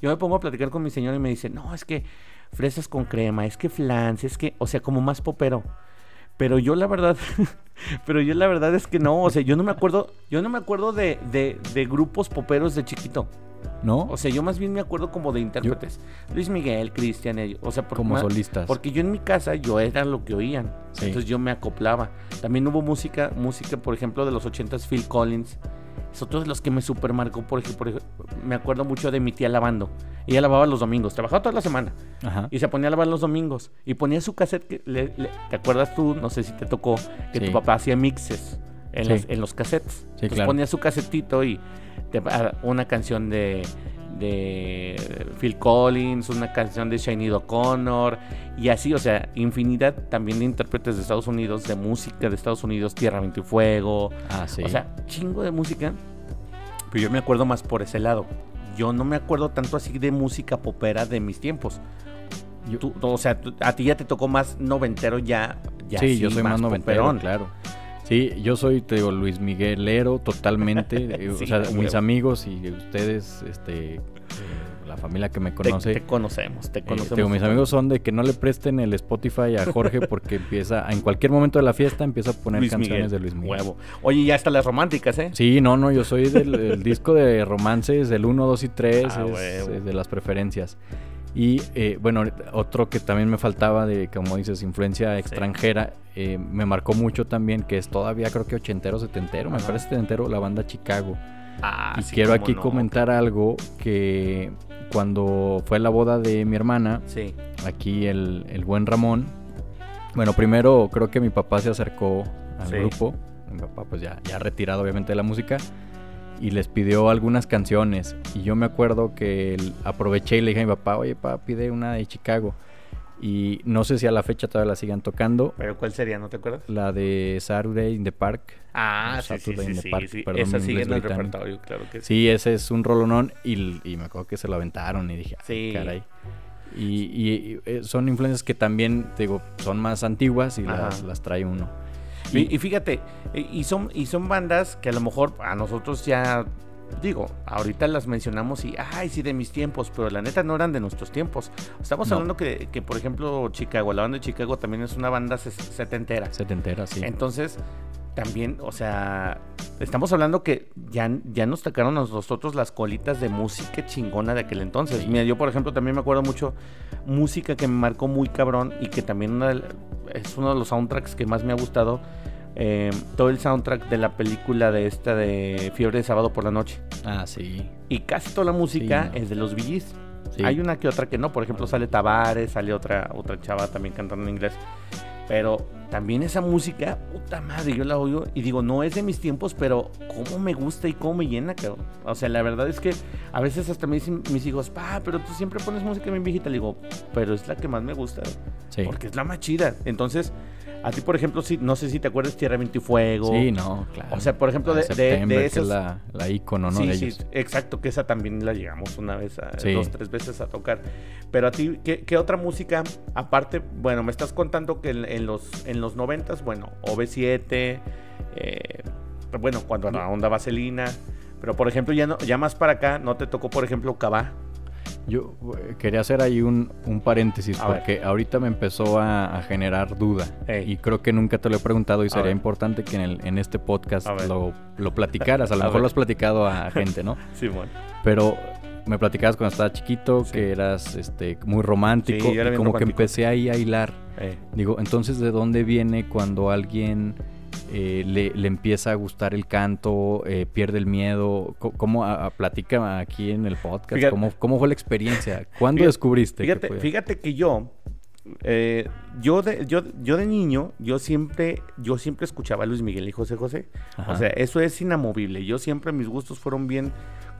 yo me pongo a platicar con mi señor y me dice, "No, es que fresas con crema, es que flans, es que, o sea, como más popero." Pero yo la verdad, pero yo la verdad es que no, o sea, yo no me acuerdo, yo no me acuerdo de, de, de grupos poperos de chiquito. ¿No? O sea, yo más bien me acuerdo como de intérpretes. Luis Miguel, Cristian, ellos, o sea, por Como solistas. porque yo en mi casa yo era lo que oían. Sí. Entonces yo me acoplaba. También hubo música, música, por ejemplo, de los 80s, Phil Collins. Es otro de los que me super marcó, por ejemplo, por ejemplo, me acuerdo mucho de mi tía lavando. Ella lavaba los domingos, trabajaba toda la semana Ajá. y se ponía a lavar los domingos y ponía su cassette. Que le- le- ¿Te acuerdas tú? No sé si te tocó que Sí. tu papá hacía mixes en, Sí. las- en los cassettes. Entonces claro. ponía su casetito y te- a- una canción de, de Phil Collins, una canción de Shiny O'Connor y así, o sea, infinidad también de intérpretes de Estados Unidos, de música de Estados Unidos, Tierra, Viento y Fuego. Ah, sí. O sea, chingo de música. Pero yo me acuerdo más por ese lado. Yo no me acuerdo tanto así de música popera de mis tiempos. Yo- Tú- o sea, tú- a ti ya te tocó más noventero ya. ya sí, yo soy más, noventero, poperón. claro. Sí, yo soy, te digo, Luis Miguelero totalmente. eh, Sí, o sea, mis huevo. amigos y ustedes, este, la familia que me conoce. te conocemos, te eh, conocemos. digo, mis amigos son de que no le presten el Spotify a Jorge porque empieza, en cualquier momento de la fiesta empieza a poner Luis canciones Miguel, de Luis Miguel. Huevo. Oye, ya hasta las románticas, ¿eh? Sí, no, no, yo soy del el disco de romances, del 1, 2 y 3, Ah, es, es de las preferencias. Y eh, bueno, otro que también me faltaba de, como dices, influencia extranjera, eh, me marcó mucho también, que es todavía creo que ochentero, setentero, me parece setentero, la banda Chicago. Ah, y sí, quiero aquí no. comentar algo que cuando fue la boda de mi hermana, Sí. aquí el, el buen Ramón, bueno, primero creo que mi papá se acercó al grupo, mi papá pues ya, ya retirado obviamente de la música, y les pidió algunas canciones. Y yo me acuerdo que aproveché y le dije a mi papá, oye, papá, pide una de Chicago. Y no sé si a la fecha todavía la sigan tocando, ¿Pero cuál sería? ¿No te acuerdas? la de Saturday in the Park. Ah, sí, sí, Saturday sí, in the sí, Park, sí. perdón, Esa sigue en el repertorio, claro que sí. Sí, ese es un rolonón y, y me acuerdo que se lo aventaron y dije, "Ah, Sí. caray. Y, y- y, eh, son influencias que también, digo, son más antiguas y las, las trae uno. Y, y fíjate, y y son, y son bandas que a lo mejor a nosotros ya, digo, ahorita las mencionamos y, ay, sí, de mis tiempos, pero la neta no eran de nuestros tiempos. Estamos No. hablando que, que, por ejemplo, Chicago, la banda de Chicago también es una banda setentera. Setentera, sí. Entonces, también, o sea, estamos hablando que ya, ya nos tocaron a nosotros las colitas de música chingona de aquel entonces. Sí. Mira, yo por ejemplo también me acuerdo mucho música que me marcó muy cabrón y que también una de es uno de los soundtracks que más me ha gustado. eh, todo el soundtrack de la película de esta de Fiebre de Sábado por la Noche. Ah, sí. Y casi toda la música Sí, no. es de los VGs. sí. Hay una que otra que no, por ejemplo sale Tavares, sale otra, otra chava también cantando en inglés. Pero también esa música, puta madre, yo la oigo y digo, no es de mis tiempos, pero cómo me gusta y cómo me llena, cabrón. O sea, la verdad es que a veces hasta me dicen mis hijos, pa, pero tú siempre pones música bien viejita. Le digo, pero es la que más me gusta, Sí. porque es la más chida. Entonces, a ti, por ejemplo, si, no sé si te acuerdas Tierra, Viento y Fuego. Sí, no, claro. O sea, por ejemplo, La de, de, que es la, la ícono, ¿no? Sí, de sí, ellos. exacto, que esa también la llegamos una vez, a, Sí. dos, tres veces a tocar. Pero a ti, ¿qué, qué otra música? Aparte, bueno, me estás contando que en, en los, en los noventas, bueno, OV7, eh, bueno, cuando la onda vaselina, pero por ejemplo, ya, no, ya más para acá, ¿no te tocó, por ejemplo, Cabá? Yo eh, quería hacer ahí un, un paréntesis A ver. porque ahorita me empezó a, a generar duda y creo que nunca te lo he preguntado y A sería ver. importante que en, el- en este podcast lo, lo platicaras. A lo mejor ver. lo has platicado a gente, ¿no? Sí, bueno. Pero me platicabas cuando estaba chiquito Sí. que eras este, muy romántico Sí, y como que empecé ahí a hilar. Digo, entonces, ¿de dónde viene cuando alguien eh, le, empieza a gustar el canto, eh, pierde el miedo. ¿Cómo, a, platica aquí en el podcast? ¿Cómo, fue la experiencia? ¿Cuándo descubriste? Fíjate que, fíjate que yo, eh, yo, de, yo, yo de niño, yo siempre, yo siempre escuchaba a Luis Miguel y José José. O sea, eso es inamovible. Yo siempre, mis gustos fueron bien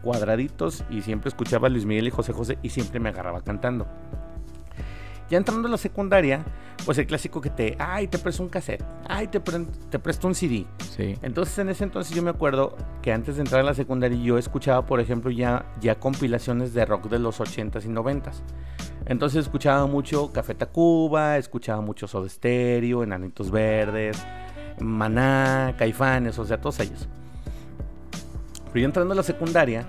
cuadraditos y siempre escuchaba a Luis Miguel y José José y siempre me agarraba cantando. Ya entrando a la secundaria, pues el clásico que te, ay, te presto un cassette, ay, te, te presto un CD. Sí. Entonces en ese entonces yo me acuerdo que antes de entrar a la secundaria yo escuchaba, por ejemplo, ya, ya compilaciones de rock de los 80s y 90s. Entonces escuchaba mucho Café Tacuba, escuchaba mucho Soda Stereo, Enanitos Verdes, Maná, Caifanes, o sea, todos ellos. Pero yo entrando a la secundaria,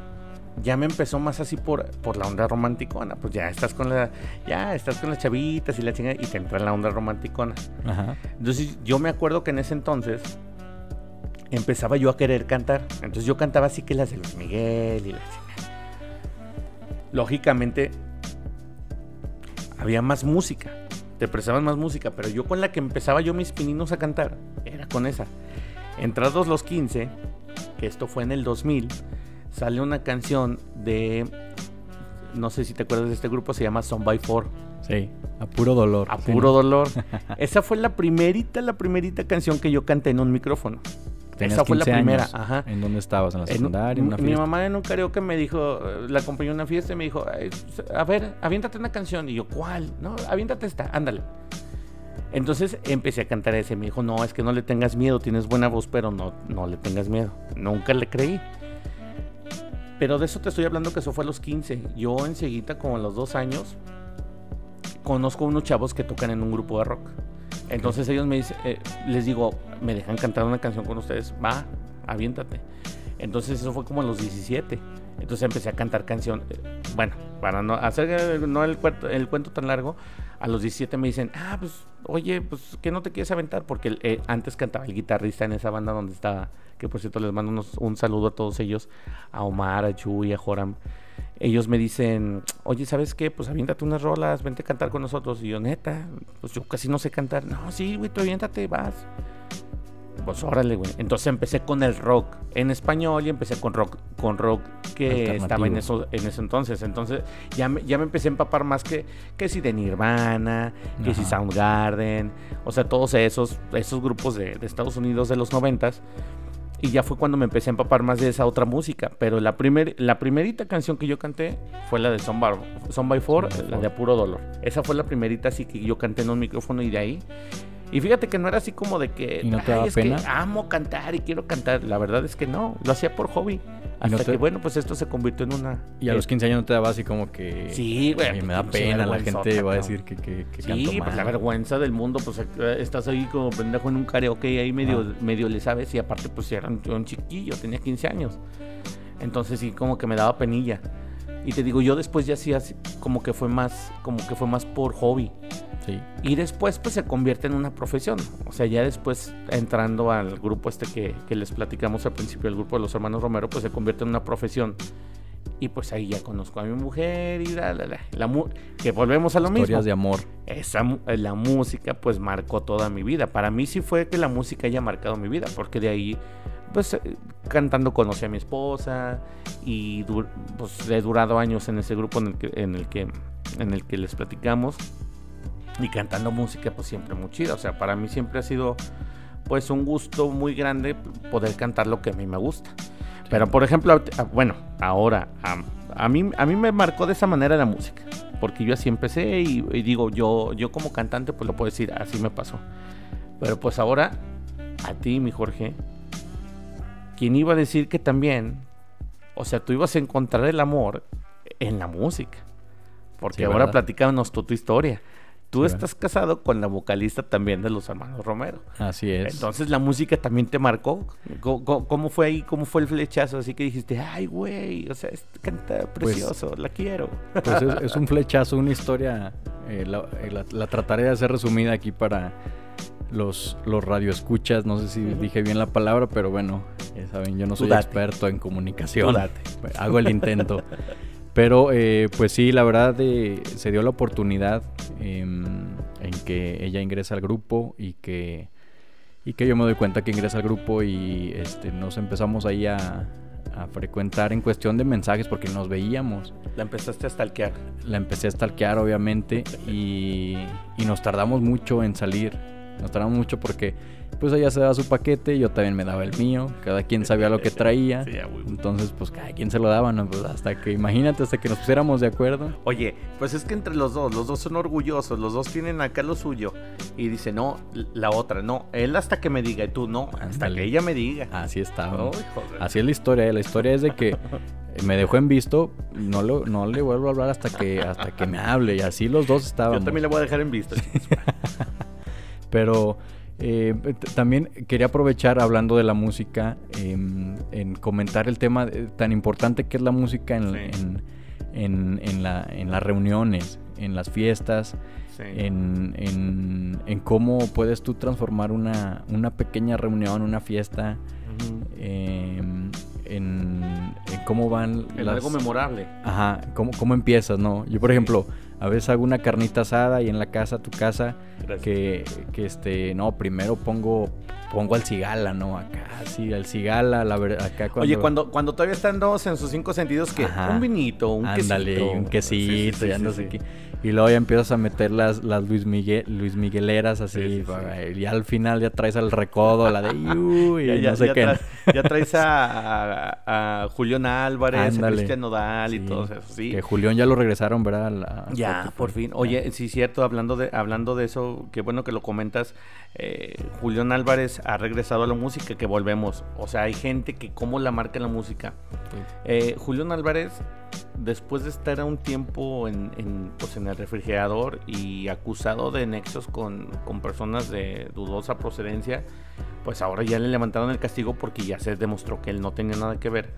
ya me empezó más así por, por la onda romanticona. Pues ya estás con la, ya estás con las chavitas y la chingada y te entra en la onda romanticona. Entonces yo me acuerdo que en ese entonces empezaba yo a querer cantar. Entonces yo cantaba así que las de Luis Miguel y la chingada. Lógicamente había más música. Te prestaban más música, pero yo con la que empezaba yo mis pininos a cantar era con esa. Entrados los 15, que esto fue en el 2000 sale una canción de. No sé si te acuerdas de este grupo, se llama Son by Four. Sí, a puro dolor. A puro dolor. Esa fue la primerita, la primerita canción que yo canté en un micrófono. Esa fue la primera. Ajá. ¿En dónde estabas? ¿En la secundaria? En, mi mamá en un karaoke me dijo, la acompañó a una fiesta y me dijo, a ver, aviéntate una canción. Y yo, ¿cuál? No, aviéntate esta, ándale. Entonces empecé a cantar ese. Me dijo, no, es que no le tengas miedo, tienes buena voz, pero no, no le tengas miedo. Nunca le creí. Pero de eso te estoy hablando que eso fue a los 15. Yo enseguida, como a los dos años, conozco unos chavos que tocan en un grupo de rock. Entonces ellos me dicen, eh, les digo, me dejan cantar una canción con ustedes, va, aviéntate. Entonces eso fue como a los 17. Entonces empecé a cantar canción. Eh, bueno, para no hacer no el, cuento, el cuento tan largo, a los 17 me dicen, ah, pues, oye, pues, ¿qué no te quieres aventar? Porque eh, antes cantaba el guitarrista en esa banda donde estaba que por cierto les mando un saludo a todos ellos, a Omar, a Chuy, a Joram. Ellos me dicen, oye, ¿sabes qué? Pues aviéntate unas rolas, vente a cantar con nosotros. Y yo, neta, pues yo casi no sé cantar. No, sí, güey, tú aviéntate, vas. Pues órale, güey. Entonces empecé con el rock en español y empecé con rock, con rock que estaba en eso, en ese entonces. Entonces ya me, ya me empecé a empapar más que, que si de Nirvana, que si Soundgarden, o sea, todos esos, esos grupos de, de Estados Unidos de los noventas. Y ya fue cuando me empecé a empapar más de esa otra música. Pero la, primer, la primerita canción que yo canté fue la de Son, by Four, la de Apuro Dolor. Esa fue la primerita así que yo canté en un micrófono y de ahí y fíjate que no era así como de que, no te es que amo cantar y quiero cantar. La verdad es que no, lo hacía por hobby. Hasta que, bueno, pues esto se convirtió en una... Y a los 15 años no te daba así como que... Sí, güey. me da pena, la gente va a decir que, que, que Sí, pues la vergüenza del mundo, pues eh, estás ahí como pendejo en un karaoke y ahí medio, medio le sabes y aparte pues era un, chiquillo, tenía 15 años. Entonces sí, como que me daba penilla. Y te digo, yo después ya sí, como que fue más, como que fue más por hobby. Y después pues se convierte en una profesión. O sea, ya después entrando al grupo este que, que, les platicamos al principio, el grupo de los hermanos Romero, pues se convierte en una profesión. Y pues ahí ya conozco a mi mujer y la, la, la, que volvemos a lo mismo. Historias de amor. Esa, la música pues marcó toda mi vida. Para mí sí fue que la música haya marcado mi vida, porque de ahí pues eh, cantando conocí a mi esposa y pues he durado años en ese grupo en el que, en el que, en el que les platicamos y cantando música pues siempre muy chida. O sea, para mí siempre ha sido pues un gusto muy grande poder cantar lo que a mí me gusta. Pero por ejemplo, bueno, ahora a, mí, a mí me marcó de esa manera la música. Porque yo así empecé y, digo, yo, yo como cantante pues lo puedo decir, así me pasó. Pero pues ahora, a ti, mi Jorge, ¿quién iba a decir que también, o sea, tú ibas a encontrar el amor en la música? Porque ahora platicábamos tu, tu historia. Tú estás casado con la vocalista también de los hermanos Romero. Así es. Entonces la música también te marcó. ¿Cómo, fue ahí? ¿Cómo fue el flechazo? Así que dijiste, ay, güey, o sea, canta pues, precioso, la quiero. Pues es, un flechazo, una historia. Eh, eh, la, trataré de hacer resumida aquí para los, los radioescuchas. No sé si dije bien la palabra, pero bueno, ya saben, yo no soy experto en comunicación. Hago el intento. Pero eh, pues sí, la verdad eh, se dio la oportunidad em, en que ella ingresa al grupo y que, Y que yo me doy cuenta que ingresa al grupo y este, nos empezamos ahí a, a frecuentar en cuestión de mensajes porque nos veíamos. La empezaste a stalkear. La empecé a stalkear, obviamente, y, y nos tardamos mucho en salir. Nos tardamos mucho porque pues ella se daba su paquete, yo también me daba el mío, cada quien sabía lo que traía. Entonces, pues cada quien se lo daba, ¿no? Pues hasta que, imagínate, hasta que nos pusiéramos de acuerdo. Oye, pues es que entre los dos, los dos son orgullosos, los dos tienen acá lo suyo. Y dice, no, la otra, no, él hasta que me diga, y tú no, hasta que ella me diga. Así está. Así es la historia, la historia es de que me dejó en visto, no, lo, no le vuelvo a hablar hasta que, hasta que me hable. Y así los dos estaban. Yo también le voy a dejar en visto. Pero eh, también quería aprovechar hablando de la música em, en comentar el tema tan importante que es la música en, en, las reuniones, en las fiestas, en, cómo puedes tú transformar una, pequeña reunión, una fiesta, em, en, cómo van... En algo memorable. Ajá, cómo, cómo empiezas, ¿no? Yo, por ejemplo a veces hago una carnita asada y en la casa, tu casa, que, que, este, no, primero pongo pongo al cigala, ¿no? Acá, sí, al cigala, la verdad, acá cuando... Oye, cuando, cuando todavía están dos en sus cinco sentidos, que un vinito, un Ándale, un quesito, ya no sé qué. Y luego ya empiezas a meter las, las Luis, Miguel, Luis Migueleras así. y al final ya traes al recodo, la de uy, ya, no sé qué. ya traes a, a, Julián Álvarez, a Cristian Nodal y todo eso, sí. Que Julián ya lo regresaron, ¿verdad? ya, por fin. Oye, sí, cierto, hablando de, hablando de eso, qué bueno que lo comentas. Eh, Julián Álvarez ha regresado a la música, que volvemos. O sea, hay gente que cómo la marca la música. Eh, Julián Álvarez después de estar un tiempo en, pues en el refrigerador y acusado de nexos con, personas de dudosa procedencia, pues ahora ya le levantaron el castigo porque ya se demostró que él no tenía nada que ver.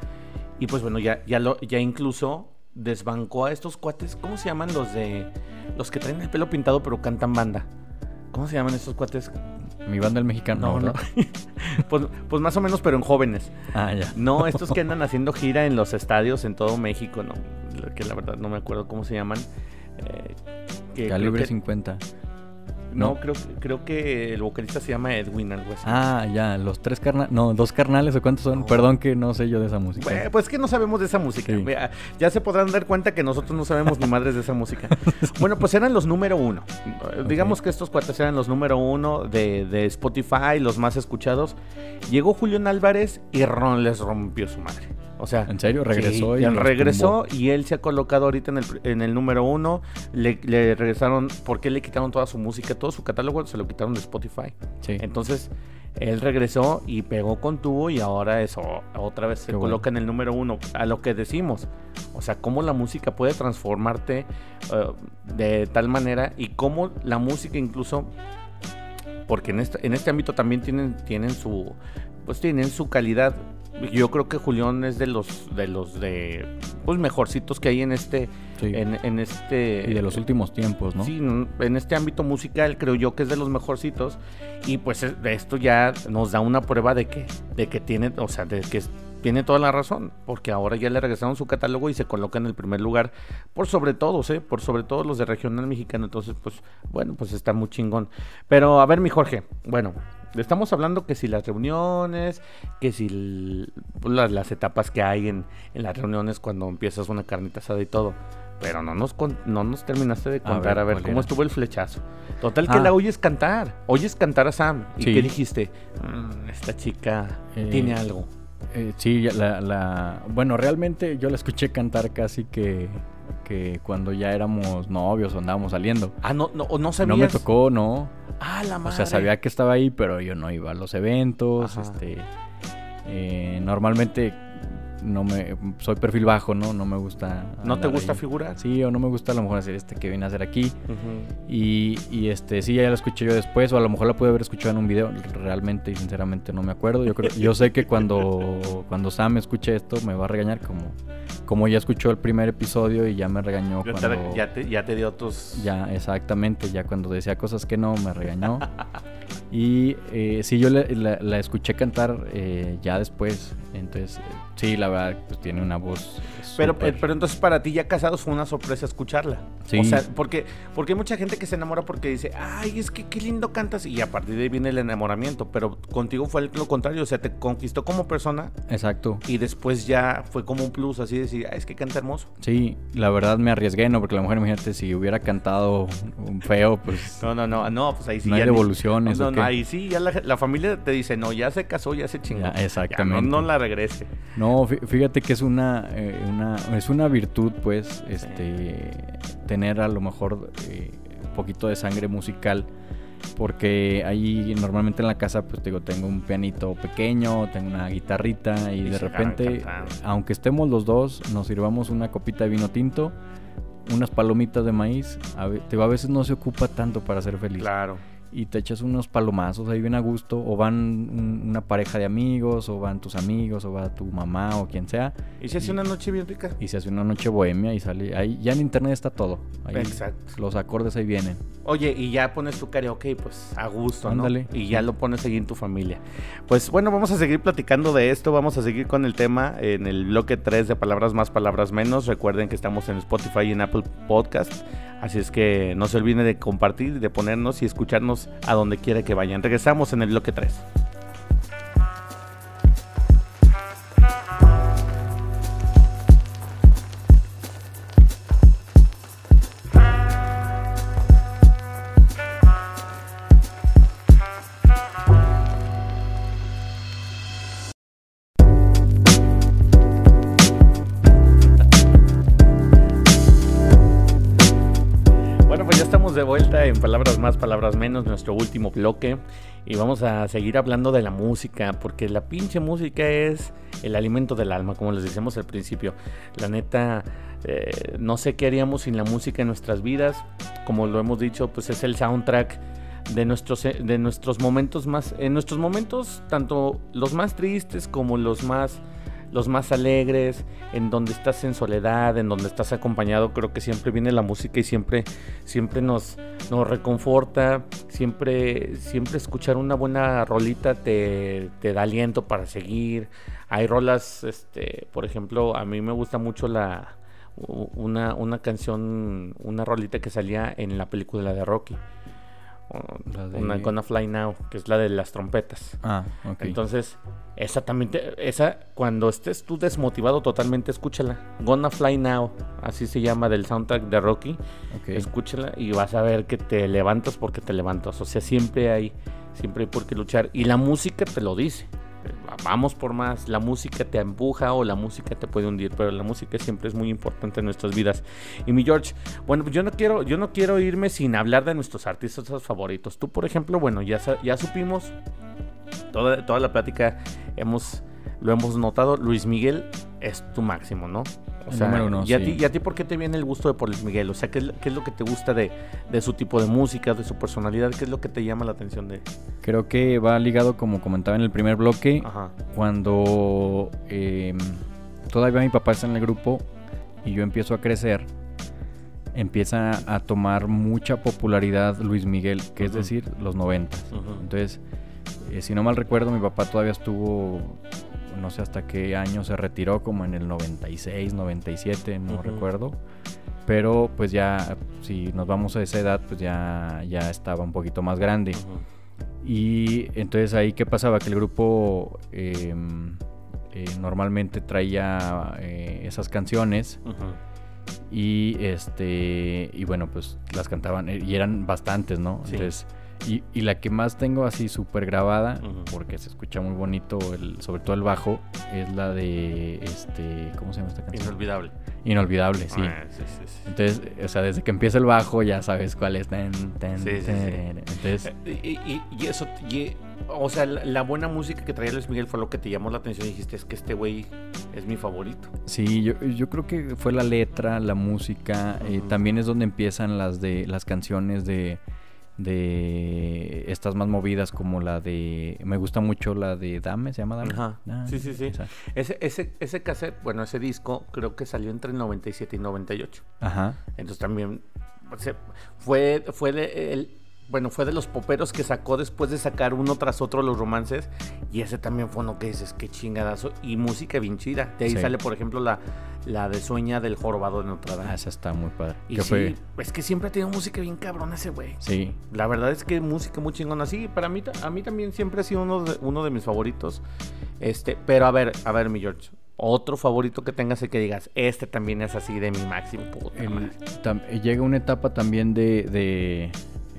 Y pues bueno, ya, ya, ya incluso desbancó a estos cuates, ¿cómo se llaman los de los que traen el pelo pintado pero cantan banda? ¿Cómo se llaman estos cuates? Mi banda el mexicano. No, no. pues, pues, más o menos, pero en jóvenes. Ah, ya. No, estos que andan haciendo gira en los estadios en todo México, no. Que la verdad no me acuerdo cómo se llaman. Eh, Calibre 50. No, Creo, creo que el vocalista se llama Edwin, algo así. Ah, ya, los tres carnales, no, dos carnales o cuántos son. Perdón que no sé yo de esa música. pues que no sabemos de esa música. Ya se podrán dar cuenta que nosotros no sabemos ni madres de esa música. bueno, pues eran los número uno. Digamos que estos cuates eran los número uno de, de Spotify, los más escuchados. Llegó Julián Álvarez y Ron les rompió su madre. O sea, ¿en serio? Regresó y regresó y él se ha colocado ahorita en el, en el número uno. Le, le, regresaron, porque le quitaron toda su música, todo su catálogo se lo quitaron de Spotify. Sí. Entonces, él regresó y pegó con tubo y ahora eso otra vez se coloca en el número uno. A lo que decimos, o sea, cómo la música puede transformarte eh, de tal manera y cómo la música incluso porque en este, en este ámbito también tienen, tienen su pues tienen su calidad yo creo que Julián es de los de los de pues mejorcitos que hay en este en, este y de los últimos tiempos no sí en este ámbito musical creo yo que es de los mejorcitos. Y pues de esto ya nos da una prueba de que de que tiene o sea de que tiene toda la razón. Porque ahora ya le regresaron su catálogo y se coloca en el primer lugar por sobre todos eh por sobre todo los de regional mexicano. Entonces pues bueno pues está muy chingón. Pero a ver mi Jorge. Bueno Estamos hablando que si las reuniones, que si pues, las, etapas que hay en, las reuniones cuando empiezas una carnita asada y todo. Pero no nos, no nos terminaste de contar, a ver, cómo estuvo el flechazo. Total que ah. la oyes cantar, oyes cantar a Sam. ¿Y qué dijiste? Mm, esta chica eh, tiene algo. Eh, sí, la, la, bueno, realmente yo la escuché cantar casi que, que cuando ya éramos novios o andábamos saliendo. Ah, no, no, no sabías. No me tocó, no. Ah, la madre. O sea, sabía que estaba ahí, pero yo no iba a los eventos. Este, eh, normalmente no me soy perfil bajo, ¿no? No me gusta. ¿No te gusta figurar? Sí, o no me gusta a lo mejor hacer este que viene a hacer aquí. y, y, este, sí, ya la escuché yo después, o a lo mejor la pude haber escuchado en un video. Realmente y sinceramente no me acuerdo. Yo creo, yo sé que cuando, cuando Sam escuche esto me va a regañar como, como ya escuchó el primer episodio y ya me regañó cuando. Ya te, ya te dio tus. Ya, exactamente. Ya cuando decía cosas que no, me regañó. y eh, sí, yo la, escuché cantar eh, ya después. Entonces Sí, la verdad, pues tiene una voz. Pero, pero entonces para ti ya casados fue una sorpresa escucharla. Sí. O sea, porque, porque hay mucha gente que se enamora porque dice, ay, es que qué lindo cantas. Y a partir de ahí viene el enamoramiento. Pero contigo fue lo contrario. O sea, te conquistó como persona. Exacto. Y después ya fue como un plus, así decir, es que canta hermoso. Sí, la verdad me arriesgué, ¿no? Porque la mujer, imagínate, si hubiera cantado feo, pues. No, no, no, no, pues ahí sí. No hay devoluciones. No, ahí sí, ya la, familia te dice, no, ya se casó, ya se chingó. exactamente. no, no la regrese. No, fíjate que es una, eh, una, es una virtud, pues, este, tener a lo mejor eh, un poquito de sangre musical, porque ahí normalmente en la casa, pues, digo, tengo un pianito pequeño, tengo una guitarrita y, de repente, aunque estemos los dos, nos sirvamos una copita de vino tinto, unas palomitas de maíz, a veces no se ocupa tanto para ser feliz. Claro y te echas unos palomazos ahí bien a gusto, o van una pareja de amigos, o van tus amigos, o va tu mamá, o quien sea. Y se hace una noche bien rica. Y se hace una noche bohemia y sale. Ahí ya en internet está todo. Exacto. Los acordes ahí vienen. Oye, y ya pones tu karaoke, pues a gusto, Ándale. Y ya lo pones ahí en tu familia. Pues bueno, vamos a seguir platicando de esto. Vamos a seguir con el tema en el bloque 3 de Palabras Más, Palabras Menos. Recuerden que estamos en Spotify y en Apple Podcast. Así es que no se olviden de compartir, de ponernos y escucharnos a donde quiera que vayan. Regresamos en el bloque 3. Palabras más, palabras menos, nuestro último bloque. Y vamos a seguir hablando de la música, porque la pinche música es el alimento del alma, como les decíamos al principio. La neta, eh, no sé qué haríamos sin la música en nuestras vidas. Como lo hemos dicho, pues es el soundtrack de nuestros, de nuestros momentos más, en nuestros momentos, tanto los más tristes como los más los más alegres, en donde estás en soledad, en donde estás acompañado, creo que siempre viene la música y siempre, siempre nos, nos reconforta, siempre, siempre escuchar una buena rolita te, te da aliento para seguir. Hay rolas, este, por ejemplo, a mí me gusta mucho la una, una canción, una rolita que salía en la película de Rocky una Gonna Fly Now, que es la de las trompetas. Ah, ok. Entonces, esa también, esa, cuando estés tú desmotivado totalmente, escúchala. Gonna Fly Now, así se llama del soundtrack de Rocky. Escúchala y vas a ver que te levantas porque te levantas. O sea, siempre hay, siempre hay por qué luchar. Y la música te lo dice vamos por más, la música te empuja o la música te puede hundir, pero la música siempre es muy importante en nuestras vidas. Y mi George, bueno, yo no quiero, yo no quiero irme sin hablar de nuestros artistas favoritos. Tú, por ejemplo, bueno, ya, ya supimos, toda, toda la plática hemos, lo hemos notado, Luis Miguel es tu máximo, ¿no? O sea, ¿y, a ti, ¿y, a ti, por qué te viene el gusto de Paul Miguel? O sea, ¿qué es, lo que te gusta de, su tipo de música, de su personalidad? ¿Qué es lo que te llama la atención de Creo que va ligado, como comentaba en el primer bloque, cuando em, todavía mi papá está en el grupo y yo empiezo a crecer, empieza a tomar mucha popularidad Luis Miguel, que es decir, los 90. Entonces, eh, si no mal recuerdo, mi papá todavía estuvo no sé hasta qué año se retiró, como en el 96, 97, no recuerdo. Pero pues ya, si nos vamos a esa edad, pues ya, ya estaba un poquito más grande. Y entonces ahí, ¿qué pasaba? Que el grupo em, eh, normalmente traía eh, esas canciones. Y este y bueno, pues las cantaban y eran bastantes, ¿no? Entonces y, y, la que más tengo así súper grabada, porque se escucha muy bonito, el, sobre todo el bajo, es la de, este, ¿cómo se llama esta canción? Inolvidable. Inolvidable, sí. Ah, sí, sí, sí. Entonces, o sea, desde que empieza el bajo ya sabes cuál es. Ten, ten, Entonces... Eh, y, y, eso, o sea, la, buena música que traía Luis Miguel fue lo que te llamó la atención y dijiste, es que este güey es mi favorito. Sí, yo, yo creo que fue la letra, la música, eh, también es donde empiezan las, de, las canciones de de estas más movidas como la de me gusta mucho la de Dame se llama Dame Ajá. sí sí sí ese ese ese cassette bueno ese disco creo que salió entre el 97 y 98 Ajá. entonces también fue fue el, bueno, fue de los poperos que sacó después de sacar uno tras otro los romances. Y ese también fue uno que dices, qué chingadazo. Y música bien chida. De ahí Sí. sale, por ejemplo, la, la de Sueña del Jorobado de Notre Dame. Ah, esa está muy padre. y ¿Qué sí, fue? es que siempre ha tenido música bien cabrón ese güey. Sí. La verdad es que música muy chingona. Sí, para mí, a mí también siempre ha sido uno de, uno de mis favoritos. Este, pero a ver, a ver, mi George. Otro favorito que tengas y que digas, este también es así de mi máximo. Puta El- llega una etapa también de, de,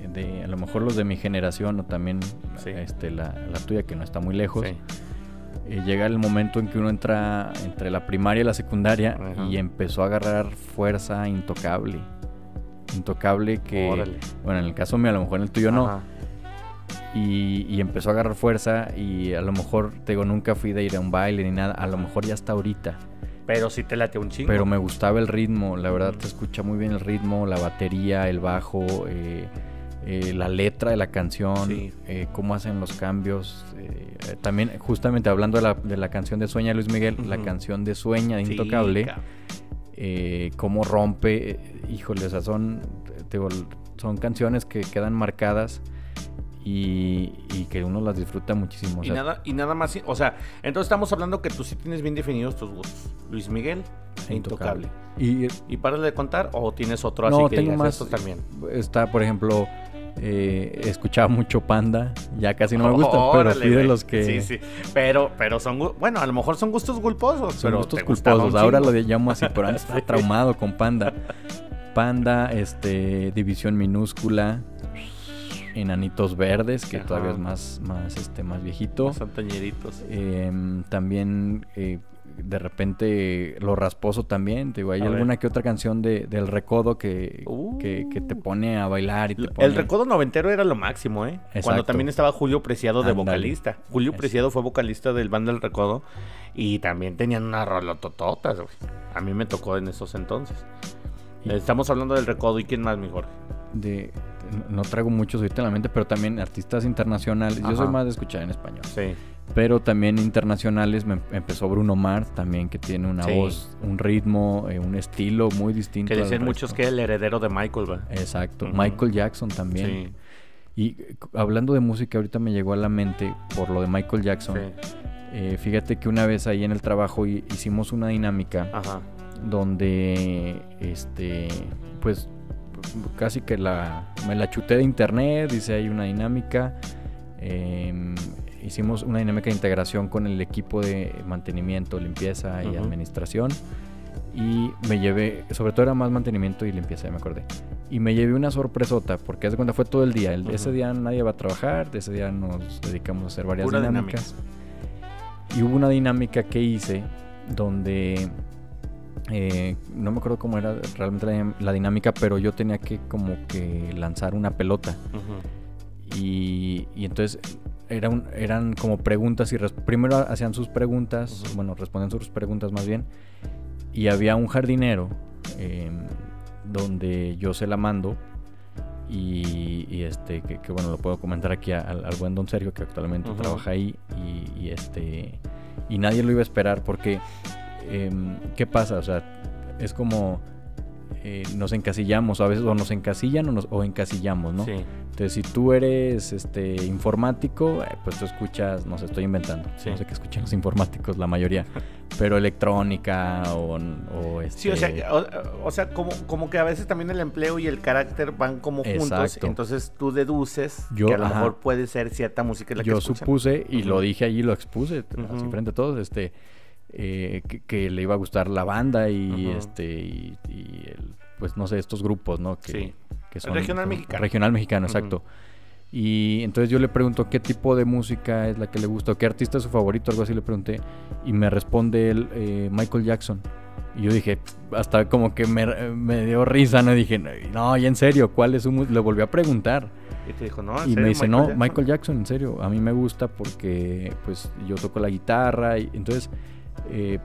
de a lo mejor los de mi generación o también Sí. este, la, la tuya que no está muy lejos. Sí. eh, llega el momento en que uno entra entre la primaria y la secundaria Ajá. y empezó a agarrar fuerza intocable. Intocable que, Órale. bueno, en el caso mío, a lo mejor en el tuyo no, y, y empezó a agarrar fuerza y a lo mejor, te digo, nunca fui de ir a un baile ni nada, a lo mejor ya está ahorita. Pero sí te late un chingo. Pero me gustaba el ritmo, la verdad se escucha muy bien el ritmo, la batería, el bajo, eh, eh, la letra de la canción, Sí. eh, cómo hacen los cambios. eh, también, justamente hablando de la, de la canción de Sueña Luis Miguel, la canción de Sueña de Intocable, eh, cómo rompe, híjole, o sea, son, digo, son canciones que quedan marcadas y, y que uno las disfruta muchísimo. o y, nada, y nada más, o sea, entonces estamos hablando que tú sí tienes bien definidos tus gustos. Luis Miguel e Intocable. Y ¿Y para de contar o tienes otro No, así que tengo digas, más. esto también? Está, por ejemplo, eh, escuchaba mucho Panda. Ya casi no me gusta, pero fui de los que. Sí, sí. Pero, pero son... Bueno, a lo mejor son gustos culposos, Son pero gustos culposos. Ahora lo llamo así, pero antes estaba traumado con Panda. Panda, este, División Minúscula, Enanitos Verdes, que Ajá. todavía es más, más, este, más viejito. Son tañeritos. Em, también eh, de repente lo rasposo también. Te digo, hay A ver. alguna que otra canción de, del recodo que, que, que te Uh. pone a bailar y te pone... El recodo noventero era lo máximo, ¿eh? Cuando también estaba Julio Preciado de vocalista. Julio. Preciado fue vocalista del banda El Recodo y también tenían unas rolotototas, güey. A mí me tocó en esos entonces. Y- Estamos hablando del Recodo y quién más, mi Jorge. de no traigo muchos ahorita en la mente, pero también artistas internacionales. Yo soy más de escuchar en español. Sí. Pero también internacionales me empezó Bruno Mars también que tiene una Sí. voz, un ritmo, eh, un estilo muy distinto. Que dicen muchos que el heredero de Michael, va. Exacto. Michael Jackson también. Sí. Y eh, hablando de música, ahorita me llegó a la mente por lo de Michael Jackson. Sí. Eh, fíjate que una vez ahí en el trabajo hi- hicimos una dinámica Ajá. donde este pues casi que la me la chuté de internet dice hay una dinámica em, hicimos una dinámica de integración con el equipo de mantenimiento limpieza y Ujú. administración y me llevé sobre todo era más mantenimiento y limpieza ya me acordé y me llevé una sorpresota porque haz de cuenta fue todo el día El- ese Ujú. día nadie va a trabajar de ese día nos dedicamos a hacer varias Pura dinámicas y hubo una dinámica que hice donde eh, no me acuerdo cómo era realmente la, la dinámica, pero yo tenía que como que lanzar una pelota. Ujú. Y, y entonces era un- eran como preguntas y primero hacían sus preguntas, bueno, respondían sus preguntas más bien. Y había un jardinero eh, donde yo se la mando. Y, y este, que, que, bueno, lo puedo comentar aquí a- al, al buen don Sergio, que actualmente trabaja ahí. Y, y este, y nadie lo iba a esperar porque, em, ¿qué pasa? O sea, es como eh, nos encasillamos, a veces o nos encasillan o, nos, o encasillamos, ¿no? Sí. Entonces, si tú eres este informático, eh, pues tú escuchas, no sé, estoy inventando, Sí. no sé qué escuchan los informáticos, la mayoría, pero electrónica o, o este... Sí, o sea, o, o sea como, como que a veces también el empleo y el carácter van como juntos, Exacto. entonces tú deduces Yo, que a lo ajá. mejor puede ser cierta música la que yo supuse y lo dije allí, lo expuse así frente a todos, este, eh, que, que le iba a gustar la banda y este y, y el, pues no sé estos grupos, ¿no? Que, Sí. que El regional son- mexicano. Regional mexicano, exacto. Y entonces yo le pregunto qué tipo de música es la que le gusta, o qué artista es su favorito, algo así le pregunté. Y me responde él, eh, Michael Jackson. Y yo dije, hasta como que me, me dio risa, ¿no? Dije, no, y en serio, ¿cuál es su música? Le volví a preguntar. Y te dijo, no, ¿en Y serio, me dice, no, Jackson?" Michael Jackson, en serio, a mí me gusta porque pues yo toco la guitarra y entonces eh,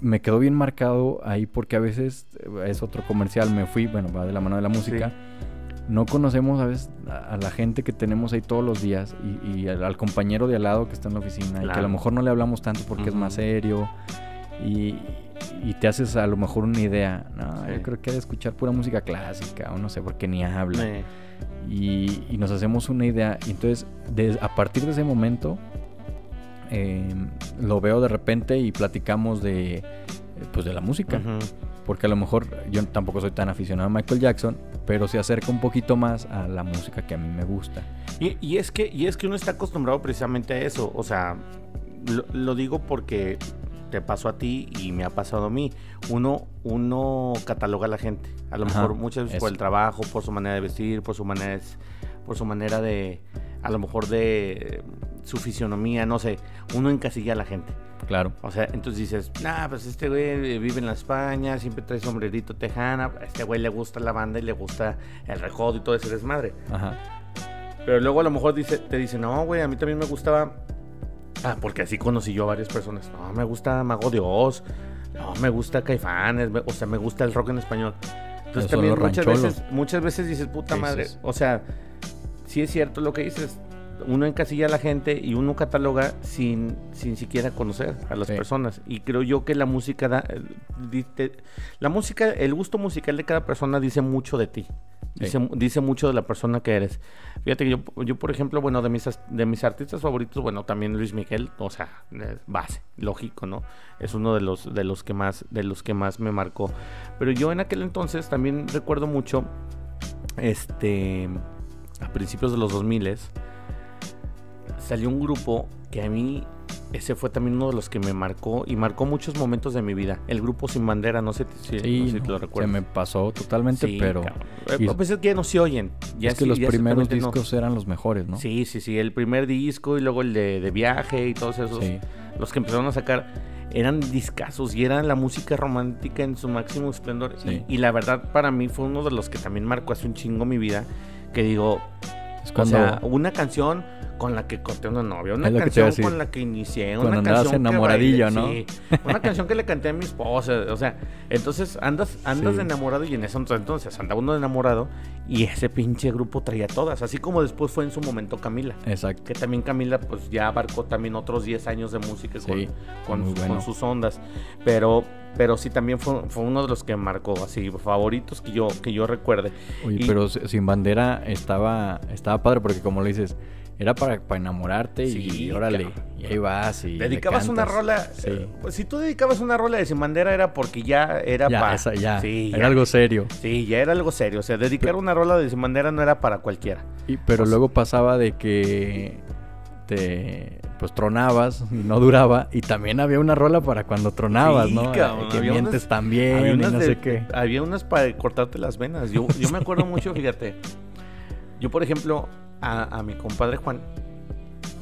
me quedó bien marcado ahí porque a veces eh, es otro comercial, me fui, bueno, va de la mano de la música. No conocemos a veces a, la gente que tenemos ahí todos los días y, y al, al compañero de al lado que está en la oficina y que a Claro. lo mejor no le hablamos tanto porque es más serio y, y te haces a lo mejor una idea. No, yo creo que hay de escuchar pura música clásica o no sé por qué ni habla. Y, y, nos hacemos una idea. Y entonces, a partir de ese momento, em, lo veo de repente y platicamos de, pues, de la música. Porque a lo mejor yo tampoco soy tan aficionado a Michael Jackson, pero se acerca un poquito más a la música que a mí me gusta. Y, y es, que, y es que uno está acostumbrado precisamente a eso. O sea, lo, lo digo porque te pasó a ti y me ha pasado a mí. Uno, uno cataloga a la gente. A lo mejor muchas veces por el trabajo, por su manera de vestir, por su manera, por su manera de, a lo mejor de su fisionomía, no sé. Uno encasilla a la gente. Claro. O sea, entonces dices, nah, pues este güey vive en la España, siempre trae sombrerito tejana, a este güey le gusta la banda y le gusta el recodo y todo ese desmadre. Ajá. Pero luego a lo mejor dice, te dice, no, güey, a mí también me gustaba Ah, porque así conocí yo a varias personas. No, me gusta Mago Dios. No, me gusta Caifanes. o sea, me gusta el rock en español. Entonces también muchas veces, muchas veces dices, puta madre. O sea, sí es cierto lo que dices. Uno encasilla a la gente y uno cataloga sin, sin siquiera conocer a las personas. Y creo yo que la música da, eh, la música, el gusto musical de cada persona dice mucho de ti. Dice, mucho de la persona que eres. Fíjate que yo, yo, por ejemplo, bueno, de mis, de mis artistas favoritos, bueno, también Luis Miguel, o sea, base, lógico, ¿no? Es uno de los, de los que más, de los que más me marcó. Pero yo en aquel entonces también recuerdo mucho, este, a principios de los 2000 salió un grupo que a mí ese fue también uno de los que me marcó y marcó muchos momentos de mi vida. El grupo Sin Bandera, no sé si, te lo recuerdas. Se me pasó totalmente, pero. Eh, pues es que ya no se oyen. Ya es que los primeros discos eran los mejores, ¿no? Sí, sí, sí. El primer disco y luego el de, viaje y todos esos. Los que empezaron a sacar eran discazos y eran la música romántica en su máximo esplendor. Y, la verdad, para mí fue uno de los que también marcó hace un chingo mi vida. Que digo, o sea, una canción con la que corté una novia, una canción con la que inicié, una canción enamoradillo, ¿no? una canción que le canté a mi esposa, o sea, entonces andas andas de enamorado y en ese entonces andaba uno de enamorado y ese pinche grupo traía todas, así como después fue en su momento Camila. Exacto. Que también Camila pues ya abarcó también otros 10 años de música con, con, sus ondas, pero pero sí también fue, fue, uno de los que marcó así favoritos que yo que yo recuerde. Oye, pero sin bandera estaba estaba padre porque como le dices, era para, para enamorarte y órale, y ahí vas y dedicabas una rola, eh, pues si tú dedicabas una rola de Sin Bandera era porque ya era para ya, era algo serio. Sí, ya era algo serio, o sea, dedicar una rola de Sin Bandera no era para cualquiera. Y, pero luego pasaba de que te pues tronabas y no duraba y también había una rola para cuando tronabas, ¿no? que mientes también y no sé qué. Había unas para cortarte las venas. Yo, yo me acuerdo mucho, fíjate. Yo, por ejemplo, a, mi compadre Juan.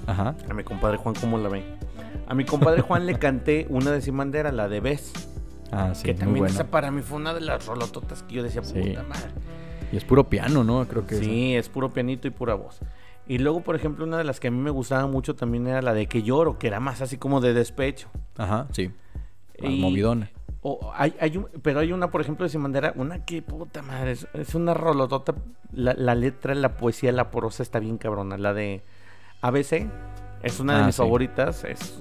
Ajá. A mi compadre Juan, ¿cómo la ve? A mi compadre Juan le canté una de Simandera, la de Bes. Ah, sí. Que también esa para mí fue una de las rolototas que yo decía, puta madre. Y es puro piano, ¿no? Creo que. Sí, es puro pianito y pura voz. Y luego, por ejemplo, una de las que a mí me gustaba mucho también era la de Que lloro, que era más así como de despecho. Ajá, sí. Y, movidona hay, hay pero hay una, por ejemplo, de Simandera, una que puta madre, es, una rolotota. La, la, letra, la poesía, la porosa está bien cabrona. La de ABC es una de ah, mis favoritas. Es,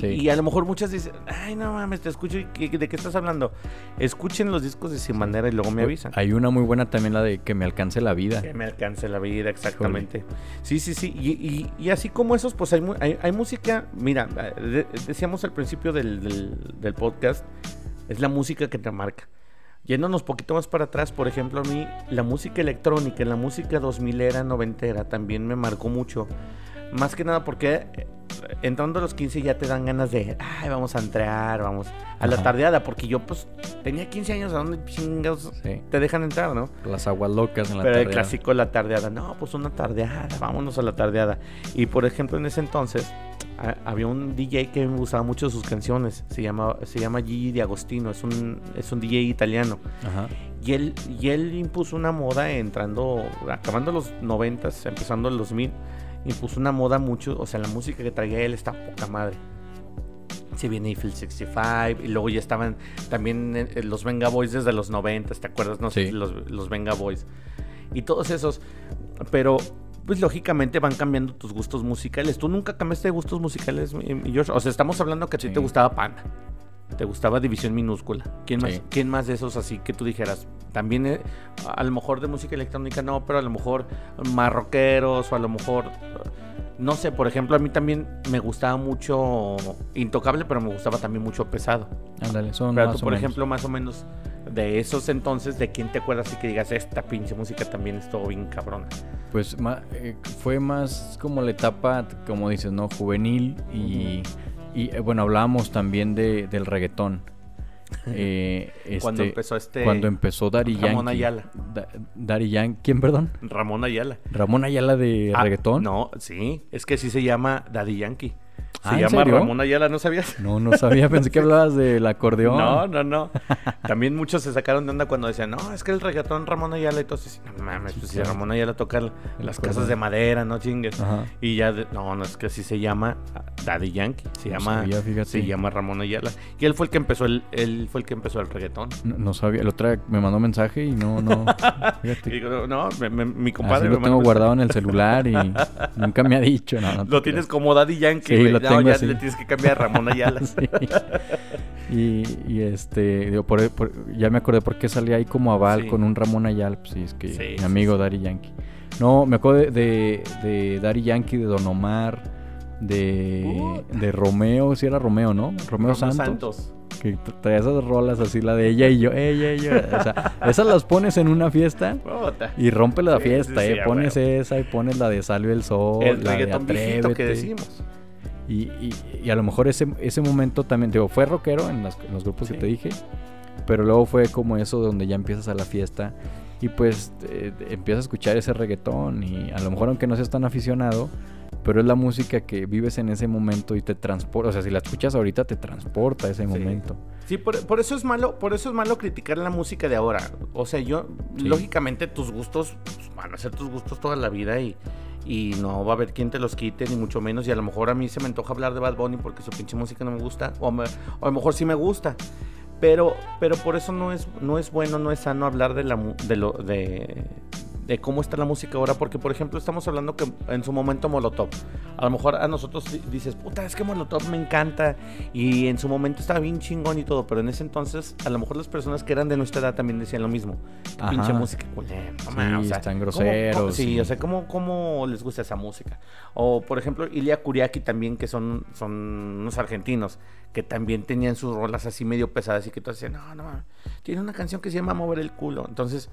y, a lo mejor muchas dicen, ay, no mames, te escucho. ¿De qué estás hablando? Escuchen los discos de Sin Bandera y luego me avisan. Hay una muy buena también, la de Que me alcance la vida. Que me alcance la vida, exactamente. Sí, sí, sí. Y, así como esos, pues hay, hay, música. Mira, decíamos al principio del, del, podcast, es la música que te marca. Yéndonos poquito más para atrás, por ejemplo, a mí la música electrónica, la música 2000 era, noventera, también me marcó mucho. Más que nada porque entrando a los 15 ya te dan ganas de, ay, vamos a entrar, vamos a la tardeada, porque yo pues tenía 15 años, ¿a dónde chingados te dejan entrar, no? Las aguas locas en la Pero el clásico la tardeada, no, pues una tardeada, vámonos a la tardeada. Y por ejemplo, en ese entonces había un DJ que me gustaba mucho sus canciones, se llama se llama Gigi Di Agostino, es un es un DJ italiano. Ajá. Y él y él impuso una moda entrando acabando los 90, empezando el 2000 impuso una moda mucho, o sea, la música que traía él está poca madre. Se viene Eiffel 65 y luego ya estaban también eh, los Venga Boys desde los 90, ¿te acuerdas? No sé, los, los Venga Boys. Y todos esos, pero pues lógicamente van cambiando tus gustos musicales. ¿Tú nunca cambiaste de gustos musicales, George? O sea, estamos hablando que a ti te gustaba Panda. Te gustaba División Minúscula. ¿Quién más, Sí. ¿quién más de esos así que tú dijeras? También, eh, a lo mejor de música electrónica no, pero a lo mejor marroqueros o a lo mejor, no sé, por ejemplo, a mí también me gustaba mucho Intocable, pero me gustaba también mucho Pesado. Ándale, son Pero más tú, o por menos. ejemplo, más o menos de esos entonces, ¿de quién te acuerdas y que digas, esta pinche música también estuvo bien cabrona? Pues ma- eh, fue más como la etapa, como dices, ¿no? Juvenil y, y, eh, bueno, hablábamos también de, del reggaetón. Eh, Cuando este, empezó este... cuando empezó Yankee. Ramón Ayala. Da- Daddy Yankee, ¿quién, perdón? Ramón Ayala. Ramón Ayala de Ah, reggaetón. No, sí, es que sí se llama Daddy Yankee. Se Ah, ¿en llama? Ramón Ayala, ¿no sabías? No, no sabía, pensé que hablabas del acordeón. No, no, no. También muchos se sacaron de onda cuando decían, no, es que el reggaetón Ramón Ayala y todo eso. No mames, pues si. Ramón Ayala toca el- las acordeón. casas de madera, no chingues. Ajá. Y ya, de- no, no, es que así se llama Daddy Yankee. Se No llama, sabía, se llama Ramón Ayala. Y él fue el que empezó el, él fue el que empezó el reggaetón. No, no sabía. El otro me mandó mensaje y no, no. Y Fíjate. digo, no, me- me- mi Así compadre lo me tengo guardado en el celular y nunca me ha dicho. No, Lo tienes como Daddy Yankee, Sí, lo tengo ya así. le tienes que cambiar a Ramón Ayala. Sí. Y, y este, digo, por, por- ya me acordé por qué salía ahí como aval Sí. con un Ramón Ayala. Pues sí, es que Sí, mi amigo. Daddy Yankee. No, me acuerdo de, de, de Daddy Yankee, de Don Omar, de, de Romeo, si era Romeo, ¿no? Romeo, Romeo Santos. Santos. Que tra- traía esas rolas así, la de ella y yo, ella y yo. O sea, esas las pones en una fiesta y rompe la fiesta, sí, sí, ¿eh? Pones esa y pones la de Salve el Sol, el la de viejito que Atrévete. decimos. Y, y- y a lo mejor ese, ese momento también, digo, fue rockero en, las- en los grupos Sí. que te dije, pero luego fue como eso donde ya empiezas a la fiesta y pues eh, empiezas a escuchar ese reggaetón y a lo mejor aunque no seas tan aficionado, pero es la música que vives en ese momento y te transporta, o sea, si la escuchas ahorita te transporta a ese Sí. momento. Sí, por, por eso es malo, por eso es malo criticar la música de ahora. O sea, yo, Sí. lógicamente, tus gustos pues, van a ser tus gustos toda la vida y, y no va a haber quien te los quite, ni mucho menos. Y a lo mejor a mí se me antoja hablar de Bad Bunny porque su pinche música no me gusta, o, a lo mejor sí me gusta. Pero, pero por eso no es, no es bueno, no es sano hablar de la de lo de, de cómo está la música ahora, porque por ejemplo estamos hablando que en su momento Molotov, a lo mejor a nosotros di- dices, puta, es que Molotov me encanta y en su momento estaba bien chingón y todo, pero en ese entonces a lo mejor las personas que eran de nuestra edad también decían lo mismo, "Qué Ajá. pinche música culera, Sí, mames", o sea, están ¿cómo- groseros cómo- sí, o sea, ¿cómo, ¿cómo les gusta esa música? O por ejemplo Ilya Kuriaki también, que son, son unos argentinos, que también tenían sus rolas así medio pesadas y que todos decían, no, no, tiene una canción que se llama Mover el culo, entonces...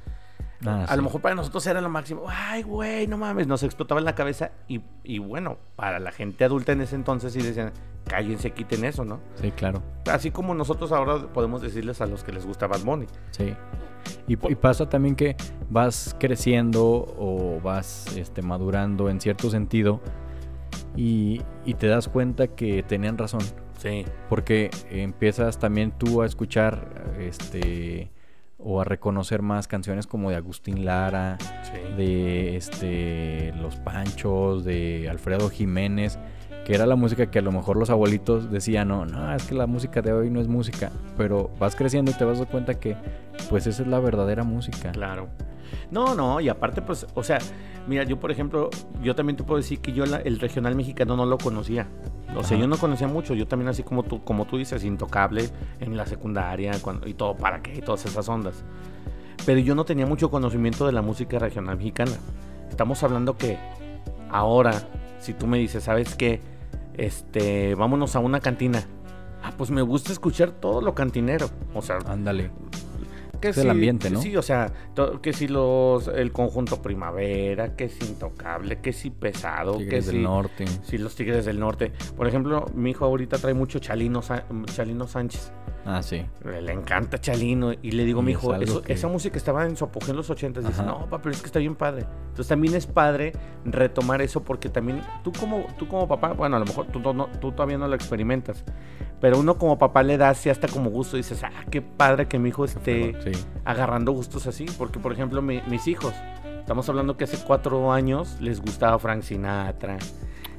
Ah, A sí. lo mejor para nosotros era lo máximo. Ay, güey, no mames. Nos explotaba en la cabeza. Y, y bueno, para la gente adulta en ese entonces sí decían, cállense, quiten eso, ¿no? Sí, claro. Así como nosotros ahora podemos decirles a los que les gusta Bad Bunny. Sí. Y, y pasa también que vas creciendo o vas este, madurando en cierto sentido y, y te das cuenta que tenían razón. Sí. Porque empiezas también tú a escuchar este o a reconocer más canciones como de Agustín Lara, Sí. de este Los Panchos, de Alfredo Jiménez, que era la música que a lo mejor los abuelitos decían, no, no, es que la música de hoy no es música, pero vas creciendo y te vas dando cuenta que pues esa es la verdadera música. Claro. No, no, y aparte, pues, o sea, mira, yo por ejemplo, yo también te puedo decir que yo la- el regional mexicano no lo conocía. O sea, Ajá. yo no conocía mucho, yo también así como tú, como tú dices, intocable en la secundaria cuando, y todo, ¿para qué? Y todas esas ondas. Pero yo no tenía mucho conocimiento de la música regional mexicana. Estamos hablando que ahora, si tú me dices, ¿sabes qué? Este, vámonos a una cantina. Ah, pues me gusta escuchar todo lo cantinero. O sea, Ándale. Que Es el ambiente, ¿no? Sí, o sea, que si los el conjunto primavera, que si intocable, que si pesado, que Tigres si del Norte. sí, los Tigres del Norte. Por ejemplo, mi hijo ahorita trae mucho Chalino, Sa- Chalino Sánchez. Ah, sí. Le, le encanta Chalino y le digo, mi hijo, que- esa música estaba en su apogeo en los 80 Dice, no, papá, pero es que está bien padre. Entonces también es padre retomar eso porque también tú como, tú como papá, bueno, a lo mejor tú, no- tú todavía no lo experimentas, pero uno como papá le da así hasta como gusto. Dices, ah, qué padre que mi hijo esté Sí. agarrando gustos así. Porque, por ejemplo, mi- mis hijos, estamos hablando que hace cuatro años les gustaba Frank Sinatra.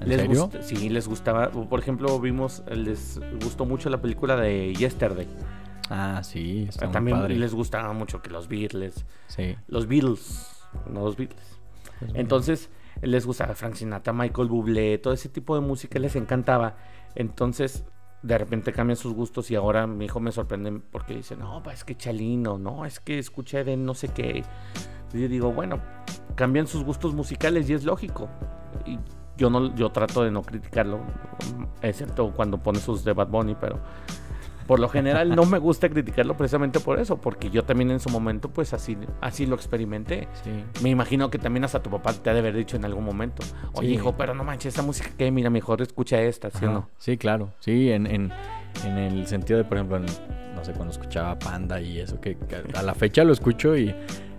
¿En les serio? sí, les gustaba. Por ejemplo, vimos, les gustó mucho la película de Yesterday. Ah, sí. Está muy También padre. les gustaba mucho que los Beatles. Sí. Los Beatles, no los Beatles. Pues, Entonces, les gustaba Frank Sinatra, Michael Bublé, todo ese tipo de música les encantaba. Entonces, de repente cambian sus gustos y ahora mi hijo me sorprende porque dice, no, es que Chalino, no, es que escuché de no sé qué. Y yo digo, bueno, cambian sus gustos musicales y es lógico. Y yo no, yo trato de no criticarlo, excepto cuando pone sus de Bad Bunny, pero por lo general no me gusta criticarlo precisamente por eso, porque yo también en su momento pues así, así lo experimenté. Me imagino que también hasta tu papá te ha de haber dicho en algún momento, oye hijo, pero no manches, esa música que mira, mejor escucha esta, ¿sí o no? Sí, claro, sí, en, en, en, el sentido de, por ejemplo, no sé, cuando escuchaba Panda y eso, que a la fecha lo escucho y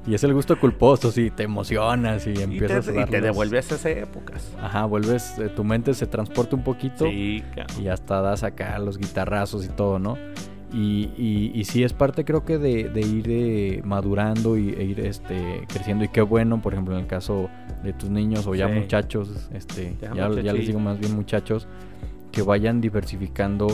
y es el gusto culposo, sí, te emocionas y empiezas a Y te devuelves a esas épocas. Ajá, vuelves, eh, tu mente se transporta un poquito. Sí, Y hasta das acá los guitarrazos y todo, ¿no? Y, y, y sí es parte creo que de, ir eh, madurando y, e ir este, creciendo. Y qué bueno, por ejemplo, en el caso de tus niños o ya muchachos, este, ya, ya les digo más bien muchachos, que vayan diversificando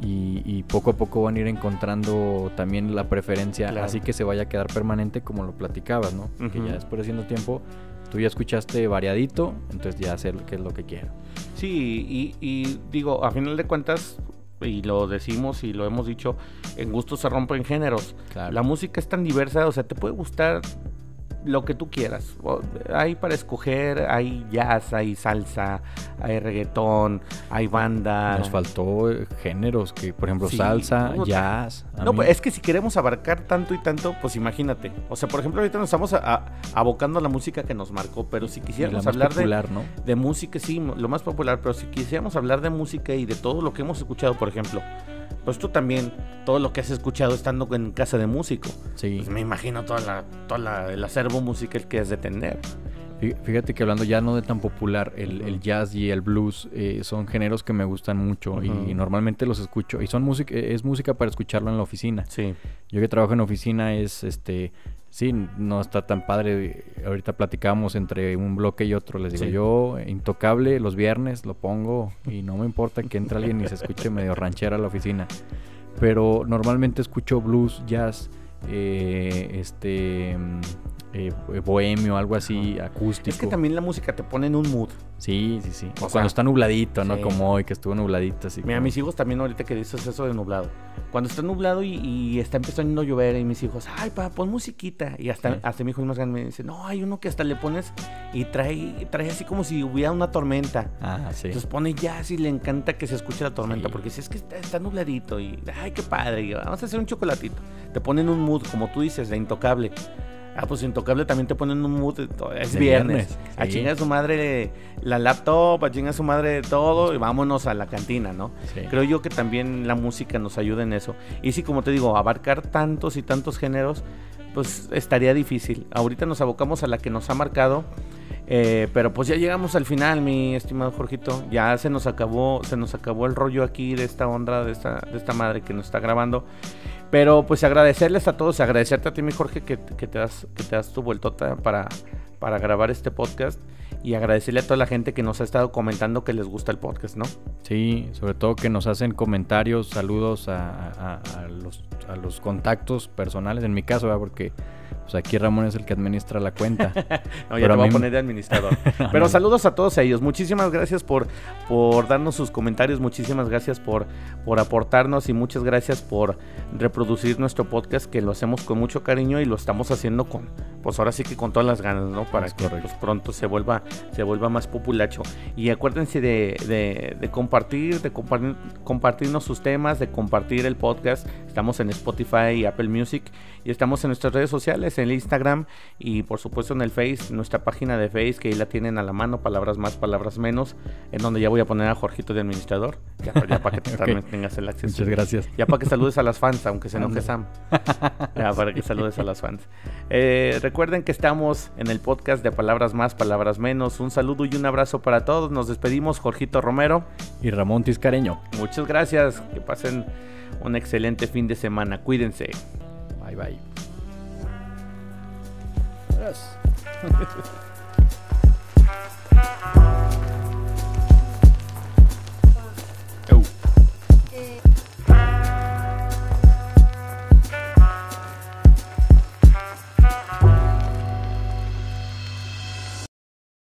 y, poco a poco van a ir encontrando también la preferencia, así que se vaya a quedar permanente como lo platicabas, ¿no? Que ya después de haciendo tiempo, tú ya escuchaste variadito, entonces ya sé qué es lo que quiero. Sí, y, digo, a final de cuentas, y lo decimos y lo hemos dicho, en gusto se rompen géneros. La música es tan diversa, o sea, te puede gustar lo que tú quieras. Hay para escoger, hay jazz, hay salsa, hay reggaetón, hay banda. Nos faltó eh, géneros que, por ejemplo, salsa, jazz. No, pues es que si queremos abarcar tanto y tanto, pues imagínate. O sea, por ejemplo, ahorita nos estamos abocando a la música que nos marcó, pero si quisiéramos hablar de, ¿no? de música, sí, lo más popular, pero si quisiéramos hablar de música y de todo lo que hemos escuchado, por ejemplo, pues tú también, todo lo que has escuchado estando en casa de músico. Sí. Pues me imagino toda la, toda el acervo musical que has de tener. Fíjate que hablando ya no de tan popular, el, jazz y el blues eh, son géneros que me gustan mucho y normalmente los escucho. Y son música, es música para escucharlo en la oficina. Sí. Yo que trabajo en oficina es este sí, no está tan padre. Ahorita platicamos entre un bloque y otro. Les digo, yo, intocable, los viernes lo pongo y no me importa que entre alguien y se escuche medio ranchera a la oficina. Pero normalmente escucho blues, jazz, eh, este eh, bohemio, algo así, acústico. Es que también la música te pone en un mood. Sí, sí, sí. O, cuando está nubladito, ¿no? Como hoy que estuvo nubladito. Así Mira, mis hijos también ahorita que dices eso de nublado. Cuando está nublado y, está empezando a llover y mis hijos, ay, papá, pon musiquita. Y hasta, hasta mi hijo más grande me dice, no, hay uno que hasta le pones y trae, trae así como si hubiera una tormenta. Ah, sí. Entonces pone jazz y le encanta que se escuche la tormenta porque si es que está, nubladito y, ay, qué padre, vamos a hacer un chocolatito. Te ponen un mood, como tú dices, de intocable. Ah, pues Intocable también te ponen un mood. Es viernes. A chinga su madre la laptop, a chinga su madre todo y vámonos a la cantina, ¿no? Creo yo que también la música nos ayuda en eso. Y sí, como te digo, abarcar tantos y tantos géneros, pues estaría difícil. Ahorita nos abocamos a la que nos ha marcado. Eh, pero pues ya llegamos al final, mi estimado Jorgito. Ya se nos acabó, se nos acabó el rollo aquí de esta onda, de esta, de esta madre que nos está grabando. Pero pues agradecerles a todos, agradecerte a ti, mi Jorge, que, te, das, que te das tu vueltota para, para grabar este podcast y agradecerle a toda la gente que nos ha estado comentando que les gusta el podcast, ¿no? Sí, sobre todo que nos hacen comentarios, saludos a, los, a los, contactos personales, en mi caso, ¿verdad? porque pues aquí Ramón es el que administra la cuenta. no, ya te voy a poner de administrador. Pero saludos a todos ellos. Muchísimas gracias por, por darnos sus comentarios, muchísimas gracias por, por aportarnos y muchas gracias por reproducir nuestro podcast que lo hacemos con mucho cariño y lo estamos haciendo con, pues ahora sí que con todas las ganas, ¿no? Para que pues, pronto se vuelva, se vuelva más populacho. Y acuérdense de, de, compartir, de compartir, compartirnos sus temas, de compartir el podcast. Estamos en Spotify y Apple Music y estamos en nuestras redes sociales en el Instagram y por supuesto en el Face, nuestra página de Face, que ahí la tienen a la mano, palabras más, palabras menos, en donde ya voy a poner a Jorgito de administrador, ya, para que también tengas el acceso. Muchas gracias. Ya para que saludes a las fans, aunque se enoje Sam. ya para que saludes a las fans. Eh, recuerden que estamos en el podcast de Palabras Más, Palabras Menos. Un saludo y un abrazo para todos. Nos despedimos, Jorgito Romero. Y Ramón Tiscareño. Muchas gracias. Que pasen un excelente fin de semana. Cuídense. Bye bye. us.